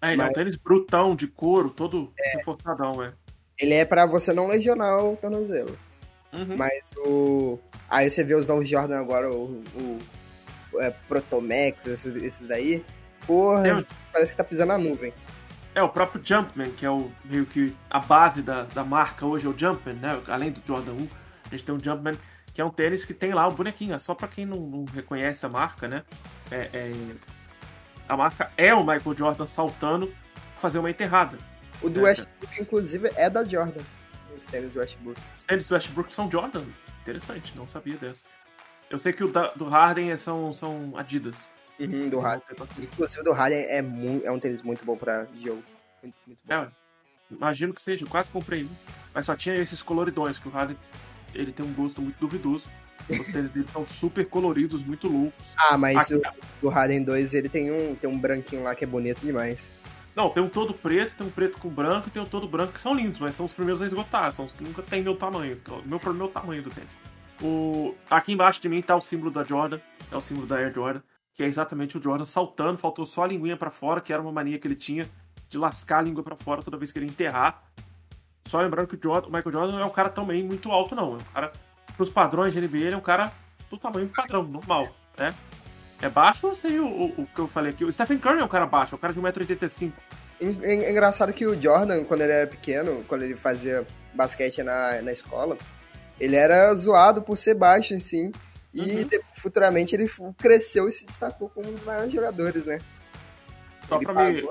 É, ele Mas, é um tênis brutão, de couro, todo é, confortadão, é. Ele é para você não lesionar o tornozelo. Uhum. Mas o. Aí você vê os novos Jordan agora, o, o é, Protomax, esses, esses daí. Porra, é, parece que tá pisando na nuvem. É, o próprio Jumpman, que é o meio que a base da, da marca hoje, é o Jumpman, né? Além do Jordan 1 a gente tem um Jumpman, que é um tênis que tem lá o bonequinho. Só para quem não, não, reconhece a marca, né? É, é, a marca é o Michael Jordan saltando fazer uma enterrada. O do é, Westbrook, inclusive, é da Jordan. Os tênis do Westbrook. Os tênis do Westbrook são Jordan. Interessante, não sabia dessa. Eu sei que o da, do Harden são, são Adidas. Uhum, do Harden. Inclusive, o do Harden é, muito, é um tênis muito bom pra jogo. Muito, muito bom. É, imagino que seja. Eu quase comprei um. Mas só tinha esses coloridões que o Harden ele tem um gosto muito duvidoso. Os tênis dele são super coloridos, muito loucos. Ah, mas Aqui, o, o Harden 2 ele tem um, tem um branquinho lá que é bonito demais. Não, tem um todo preto, tem um preto com branco e tem um todo branco que são lindos, mas são os primeiros a esgotar, são os que nunca tem meu tamanho. Meu problema é o tamanho do tênis. O... Aqui embaixo de mim tá o símbolo da Jordan, é o símbolo da Air Jordan, que é exatamente o Jordan saltando, faltou só a linguinha para fora, que era uma mania que ele tinha de lascar a língua para fora toda vez que ele enterrar. Só lembrando que o, Jordan, o Michael Jordan não é um cara também muito alto, não. É um cara, pros padrões de NBA, ele é um cara do tamanho padrão, normal, né? É baixo ou seria o, o, o, que eu falei aqui? O Stephen Curry é um cara baixo, é um cara de 1,85m. É engraçado que o Jordan, quando ele era pequeno, quando ele fazia basquete na, na escola, ele era zoado por ser baixo, assim. E uhum. futuramente ele cresceu e se destacou como um dos maiores jogadores, né? Só pra, me,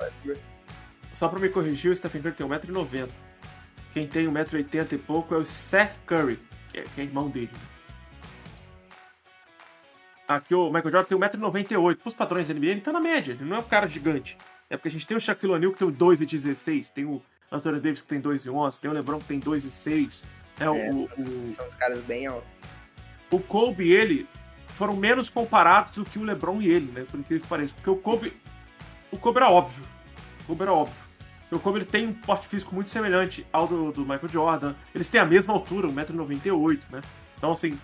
só pra me corrigir, o Stephen Curry tem 1,90m. Quem tem 1,80m e pouco é o Seth Curry, que é, que é irmão dele. Aqui o Michael Jordan tem 1,98m. Para os padrões da NBA, ele tá na média. Ele não é um cara gigante. É porque a gente tem o Shaquille O'Neal que tem 2,16. Tem o Anthony Davis que tem 2,11. Tem o LeBron que tem 2,6. É, é o, o, são os caras bem altos. O Kobe e ele foram menos comparados do que o LeBron e ele, né? Por incrível que pareça. Porque o Kobe. O Kobe era óbvio. O Kobe era óbvio. O Kobe ele tem um porte físico muito semelhante ao do, do Michael Jordan. Eles têm a mesma altura, 1,98m, né? Então, assim,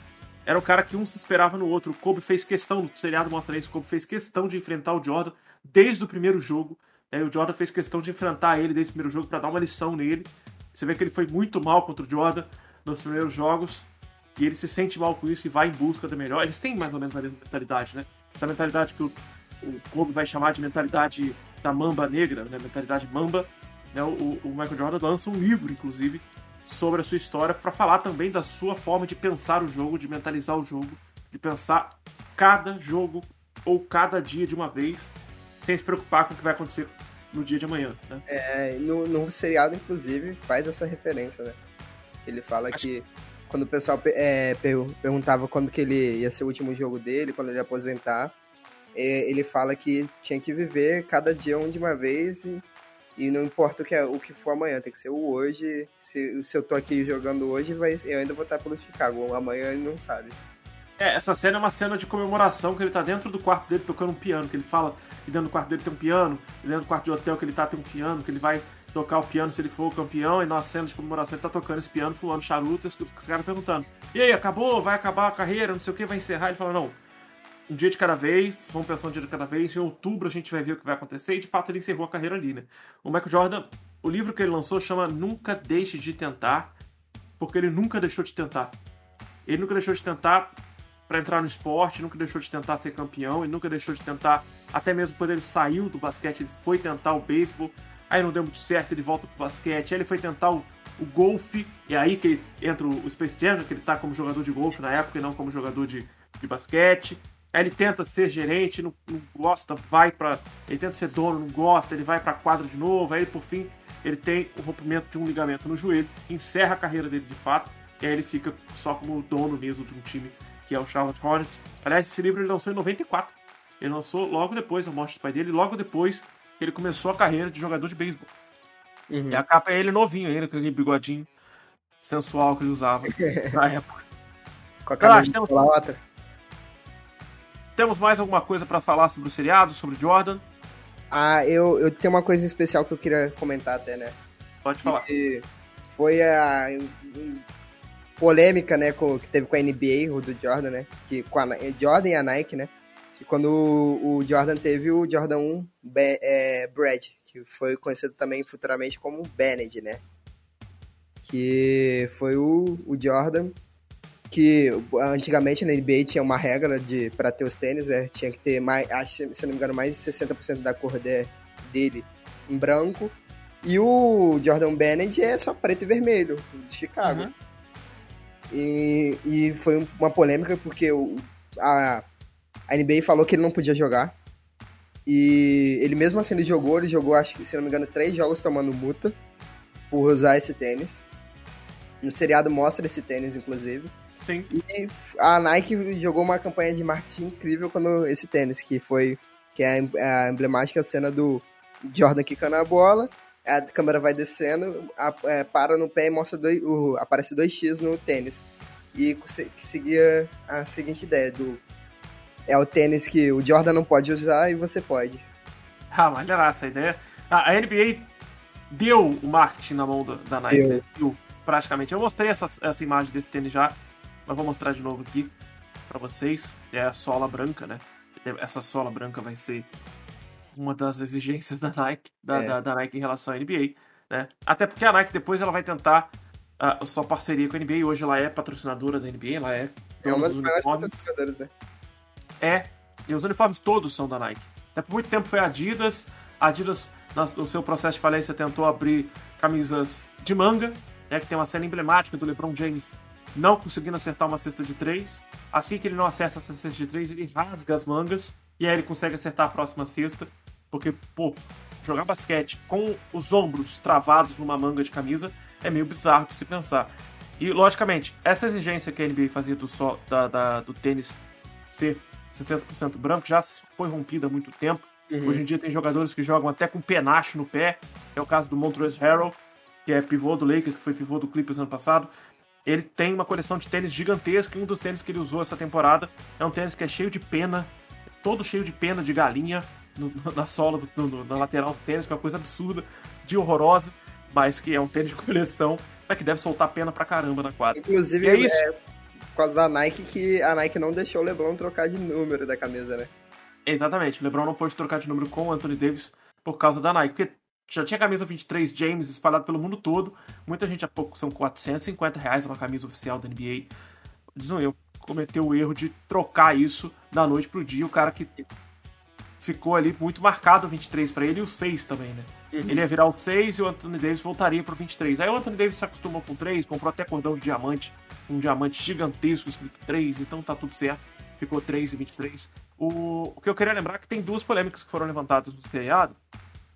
era o cara que um se esperava no outro. O Kobe fez questão, o seriado mostra isso, o Kobe fez questão de enfrentar o Jordan desde o primeiro jogo. Né? O Jordan fez questão de enfrentar ele desde o primeiro jogo para dar uma lição nele. Você vê que ele foi muito mal contra o Jordan nos primeiros jogos. E ele se sente mal com isso e vai em busca da melhor. Eles têm mais ou menos a mesma mentalidade, né? Essa mentalidade que o, o Kobe vai chamar de mentalidade da mamba negra, né? Mentalidade mamba. Né? O, o Michael Jordan lança um livro, inclusive, sobre a sua história para falar também da sua forma de pensar o jogo, de mentalizar o jogo, de pensar cada jogo ou cada dia de uma vez, sem se preocupar com o que vai acontecer no dia de amanhã. Né? É, no, no seriado, inclusive, faz essa referência, né? Ele fala Acho... que quando o pessoal é, perguntava quando que ele ia ser o último jogo dele, quando ele ia aposentar, é, ele fala que tinha que viver cada dia um de uma vez e e não importa o que, é, o que for amanhã, tem que ser o hoje. Se, se eu tô aqui jogando hoje, vai, eu ainda vou estar pelo Chicago. Amanhã ele não sabe. É, essa cena é uma cena de comemoração que ele tá dentro do quarto dele tocando um piano, que ele fala que dentro do quarto dele tem um piano, e dentro do quarto de hotel que ele tá tem um piano, que ele vai tocar o piano se ele for o campeão, e na cena de comemoração ele tá tocando esse piano, fulano charutas, os caras perguntando, e aí, acabou? Vai acabar a carreira? Não sei o que, vai encerrar? Ele fala, não, um dia de cada vez, vamos pensar um dia de cada vez. Em outubro a gente vai ver o que vai acontecer. E de fato ele encerrou a carreira ali, né? O Michael Jordan, o livro que ele lançou chama Nunca Deixe de Tentar, porque ele nunca deixou de tentar. Ele nunca deixou de tentar para entrar no esporte, nunca deixou de tentar ser campeão, ele nunca deixou de tentar, até mesmo quando ele saiu do basquete, ele foi tentar o beisebol, aí não deu muito certo, ele volta pro basquete, aí ele foi tentar o, o golfe, e é aí que entra o Space Jam, que ele tá como jogador de golfe na época e não como jogador de, de basquete. Aí ele tenta ser gerente, não, não gosta, vai para Ele tenta ser dono, não gosta, ele vai pra quadra de novo. Aí, por fim, ele tem o rompimento de um ligamento no joelho, encerra a carreira dele de fato, e aí ele fica só como dono mesmo de um time que é o Charlotte Hornets. Aliás, esse livro ele lançou em 94. Ele lançou logo depois da morte do pai dele, logo depois que ele começou a carreira de jogador de beisebol. Uhum. E a capa é ele novinho ainda, com aquele bigodinho sensual que ele usava (laughs) na época. Com a camisa temos... outra. Temos mais alguma coisa para falar sobre o seriado, sobre Jordan? Ah, eu, eu tenho uma coisa especial que eu queria comentar até, né? Pode falar. Foi a, polêmica, né, que teve com a NBA, o do Jordan, né? Que, com a Jordan e a Nike, né? Que quando o, o Jordan teve o Jordan 1 Be, é, Brad, que foi conhecido também futuramente como Bennett, né? Que foi o, o Jordan que antigamente na NBA tinha uma regra de para ter os tênis, é, tinha que ter mais, acho, se não me engano, mais de 60% da cor de, dele em branco. E o Jordan Bennett é só preto e vermelho, de Chicago. Uhum. E, e foi uma polêmica porque o, a, a NBA falou que ele não podia jogar. E ele mesmo assim ele jogou, ele jogou, acho que, se não me engano, três jogos tomando multa por usar esse tênis. No seriado mostra esse tênis, inclusive. Sim. E a Nike jogou uma campanha de marketing incrível quando esse tênis, que foi que é a emblemática cena do Jordan quicando a bola, a câmera vai descendo, a, é, para no pé e mostra dois, o, aparece 2x no tênis. e seguia a seguinte ideia do é o tênis que o Jordan não pode usar e você pode. Ah, maneiraça a ideia. A NBA deu o marketing na mão da Nike, né? Praticamente. Eu mostrei essa, essa imagem desse tênis já, mas vou mostrar de novo aqui para vocês. É a sola branca, né? Essa sola branca vai ser uma das exigências da Nike, da, é. da, da, Nike em relação à NBA, né? Até porque a Nike depois ela vai tentar a sua parceria com a NBA. Hoje ela é patrocinadora da NBA, ela é. É uma das maiores patrocinadoras, né? É, e os uniformes todos são da Nike. Até por muito tempo foi a Adidas. A Adidas, no seu processo de falência, tentou abrir camisas de manga, né, que tem uma cena emblemática do LeBron James não conseguindo acertar uma cesta de três. Assim que ele não acerta essa cesta de três, ele rasga as mangas e aí ele consegue acertar a próxima cesta. Porque, pô, jogar basquete com os ombros travados numa manga de camisa é meio bizarro de se pensar. E, logicamente, essa exigência que a NBA fazia do, da, da, do tênis ser 60% branco já foi rompida há muito tempo. Uhum. Hoje em dia tem jogadores que jogam até com penacho no pé. É o caso do Montrezl Harrell, que é pivô do Lakers, que foi pivô do Clippers ano passado. Ele tem uma coleção de tênis gigantesca e um dos tênis que ele usou essa temporada é um tênis que é cheio de pena, todo cheio de pena de galinha no, na sola, do, no, na lateral do tênis, que é uma coisa absurda, de horrorosa, mas que é um tênis de (laughs) coleção, mas que deve soltar pena pra caramba na quadra. Inclusive, é, isso. é por causa da Nike que a Nike não deixou o LeBron trocar de número da camisa, né? Exatamente, o LeBron não pôde trocar de número com o Anthony Davis por causa da Nike, porque já tinha camisa 23 James espalhado pelo mundo todo. Muita gente há pouco são 450 reais uma camisa oficial da NBA. Dizem eu, cometeu o erro de trocar isso da noite pro dia. O cara que ficou ali muito marcado o 23 para ele e o 6 também, né? Uhum. Ele ia virar o 6 e o Anthony Davis voltaria pro 23. Aí o Anthony Davis se acostumou com 3, comprou até cordão de diamante, um diamante gigantesco escrito 3, então tá tudo certo. Ficou 3 e 23. O, o que eu queria lembrar é que tem duas polêmicas que foram levantadas no seriado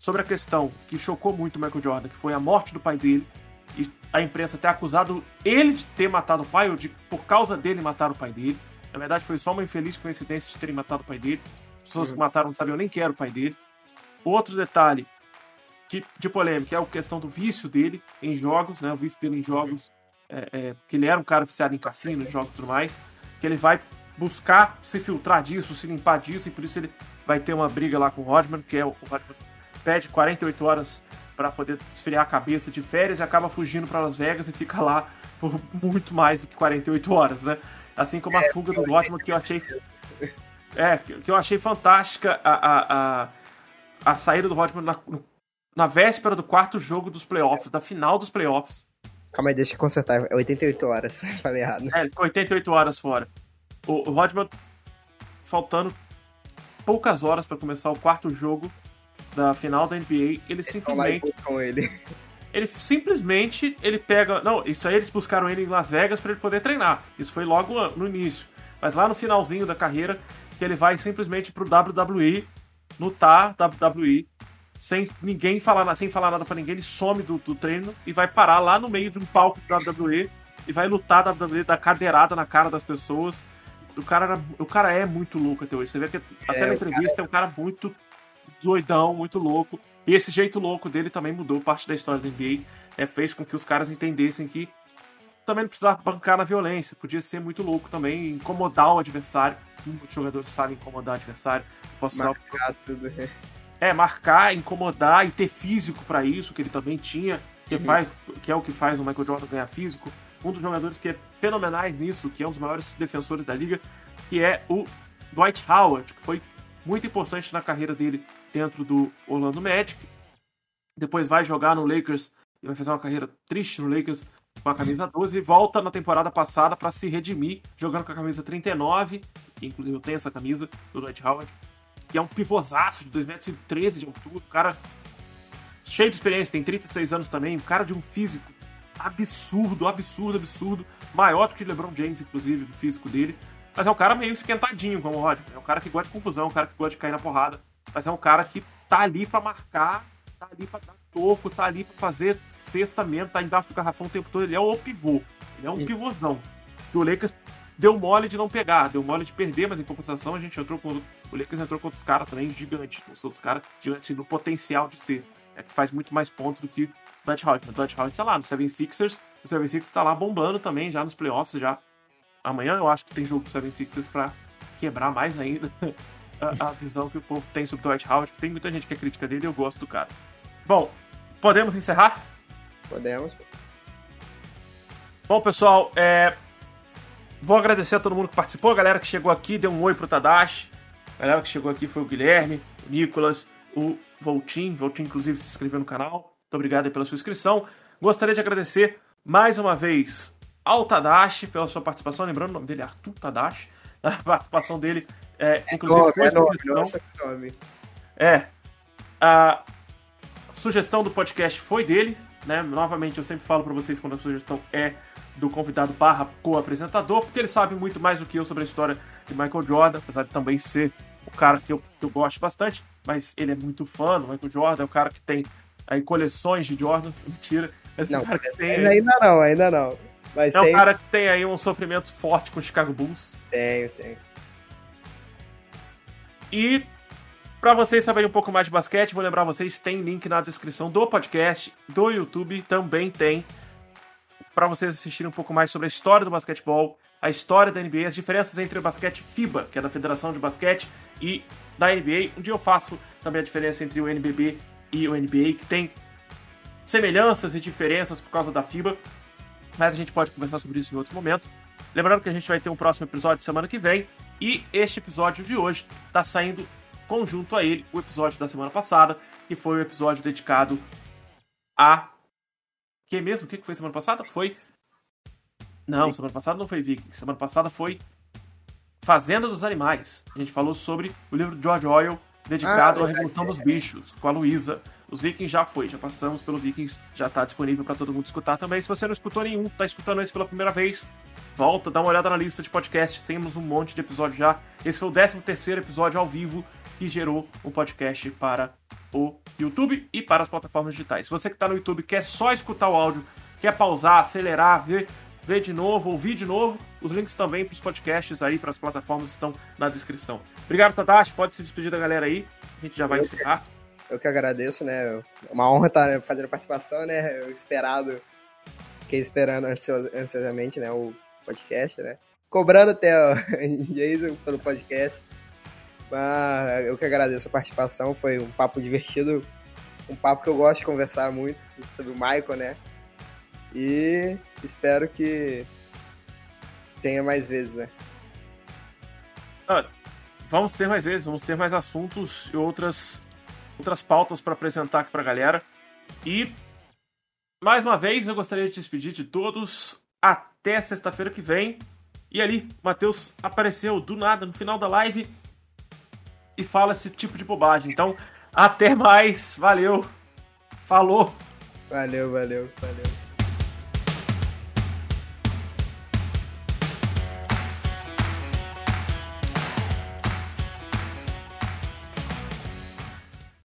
sobre a questão que chocou muito o Michael Jordan, que foi a morte do pai dele, e a imprensa ter acusado ele de ter matado o pai, ou de por causa dele matar o pai dele. Na verdade, foi só uma infeliz coincidência de terem matado o pai dele. As pessoas que mataram não sabiam nem quem era o pai dele. Outro detalhe que, de polêmica é a questão do vício dele em jogos, né? O vício dele em jogos, é, é, que ele era um cara viciado em cassino, em jogos e tudo mais, que ele vai buscar se filtrar disso, se limpar disso, e por isso ele vai ter uma briga lá com o Rodman, que é o, o Rodman pede 48 horas para poder esfriar a cabeça de férias e acaba fugindo para Las Vegas e fica lá por muito mais do que 48 horas, né? Assim como a é, fuga do Rodman, que eu achei. É, que eu achei fantástica a, a, a, a saída do Rodman na, na véspera do quarto jogo dos playoffs, da final dos playoffs. Calma aí, deixa eu consertar. É 88 horas. (laughs) Falei errado. É, ele ficou 88 horas fora. O, o Rodman faltando poucas horas para começar o quarto jogo da final da NBA, ele simplesmente. ele. (laughs) ele simplesmente ele pega. Não, isso aí eles buscaram ele em Las Vegas para ele poder treinar. Isso foi logo no início. Mas lá no finalzinho da carreira, que ele vai simplesmente pro WWE, lutar WWE, sem ninguém falar, sem falar nada para ninguém, ele some do, do, treino e vai parar lá no meio de um palco do WWE e vai lutar da WWE, dar cadeirada na cara das pessoas. O cara, o cara é muito louco até hoje. Você vê que até é, na entrevista cara... é um cara muito doidão, muito louco. E esse jeito louco dele também mudou parte da história da NBA. É, fez com que os caras entendessem que também não precisava bancar na violência. Podia ser muito louco também, incomodar o adversário. Muitos jogadores sabem incomodar o adversário. Posso marcar tudo. É, marcar, incomodar e ter físico para isso, que ele também tinha, que, uhum. faz, que é o que faz o Michael Jordan ganhar físico. Um dos jogadores que é fenomenais nisso, que é um dos maiores defensores da liga, que é o Dwight Howard, que foi muito importante na carreira dele dentro do Orlando Magic. Depois vai jogar no Lakers e vai fazer uma carreira triste no Lakers com a camisa 12 e volta na temporada passada para se redimir jogando com a camisa 39, que inclusive eu tenho essa camisa do Dwight Howard, que é um pivôzaço de 2,13 metros de altura, um cara cheio de experiência, tem 36 anos também, um cara de um físico absurdo, absurdo, absurdo, maior do que LeBron James, inclusive, do físico dele. Mas é um cara meio esquentadinho, como o Rodman. É um cara que gosta de confusão, um cara que gosta de cair na porrada. Mas é um cara que tá ali para marcar, tá ali para dar toco, tá ali para fazer cesta mesmo, tá embaixo do garrafão o tempo todo. Ele é o pivô. Ele é um Sim. pivôzão. Que o Lakers deu mole de não pegar, deu mole de perder, mas em compensação a gente entrou com. O Lakers entrou com outros caras também gigantes. Os outros caras gigantes no potencial de ser. É que faz muito mais pontos do que o Dutch Howard. O Dutch Howard tá lá no 76ers. O 76ers tá lá bombando também, já nos playoffs, já amanhã. Eu acho que tem jogo do 76ers pra quebrar mais ainda (laughs) a, a, visão que o povo tem sobre o Dwight Howard. Tem muita gente que é crítica dele e eu gosto do cara. Bom, podemos encerrar? Podemos. Bom, pessoal, é... vou agradecer a todo mundo que participou, a galera que chegou aqui, deu um oi pro Tadashi. A galera que chegou aqui foi o Guilherme, o Nicolas, o Voltim. Voltim, inclusive, se inscreveu no canal. Muito obrigado pela sua inscrição. Gostaria de agradecer mais uma vez ao Tadashi pela sua participação. Lembrando o nome dele, Arthur Tadashi. (laughs) A participação dele, é, inclusive, nome, foi é nome, nossa, nome. É. A sugestão do podcast foi dele. Né? Novamente, eu sempre falo para vocês quando a sugestão é do convidado barra co-apresentador, porque ele sabe muito mais do que eu sobre a história de Michael Jordan, apesar de também ser o cara que eu, que eu gosto bastante, mas ele é muito fã do Michael Jordan, é o cara que tem aí coleções de Jordans, (laughs) mentira. Mas não, o cara que tem, ainda não, ainda não. Mas é tem... um cara que tem aí um sofrimento forte com o Chicago Bulls. Tenho, tenho. E para vocês saberem um pouco mais de basquete, vou lembrar vocês, tem link na descrição do podcast, do YouTube, também tem para vocês assistirem um pouco mais sobre a história do basquetebol, a história da NBA, as diferenças entre o basquete FIBA, que é da Federação de Basquete, e da NBA. Um dia eu faço também a diferença entre o NBB e o NBA, que tem semelhanças e diferenças por causa da FIBA, mas a gente pode conversar sobre isso em outro momento. Lembrando que a gente vai ter um próximo episódio semana que vem, e este episódio de hoje está saindo conjunto a ele, o episódio da semana passada, que foi o episódio dedicado a. Que mesmo? O que foi semana passada? Foi. Não, semana passada não foi Vikings. Semana passada foi Fazenda dos Animais. A gente falou sobre o livro de George Orwell dedicado ah, à Revolução dos Bichos, com a Luísa. Os Vikings já foi, já passamos pelo Vikings, já está disponível para todo mundo escutar também. Se você não escutou nenhum, está escutando esse pela primeira vez, volta, dá uma olhada na lista de podcasts, temos um monte de episódios já. Esse foi o 13 terceiro episódio ao vivo que gerou um podcast para o YouTube e para as plataformas digitais. Se você que está no YouTube quer só escutar o áudio, quer pausar, acelerar, ver, ver de novo, ouvir de novo, os links também para os podcasts aí, para as plataformas estão na descrição. Obrigado, Tadashi. Pode se despedir da galera aí. A gente já vai eu encerrar. Que, eu que agradeço, né? Uma honra estar fazendo participação, né? Eu esperado, fiquei esperando ansiosamente, né? O podcast, né? Cobrando até (laughs) o Jason pelo podcast. Mas eu que agradeço a participação, foi um papo divertido, um papo que eu gosto de conversar muito sobre o Michael, né? E espero que tenha mais vezes, né? Ah, vamos ter mais vezes, vamos ter mais assuntos e outras, outras pautas para apresentar aqui para a galera. E mais uma vez eu gostaria de despedir de todos até sexta-feira que vem. E ali, Matheus apareceu do nada no final da live e fala esse tipo de bobagem. Então, até mais. Valeu. Falou. Valeu, valeu, valeu.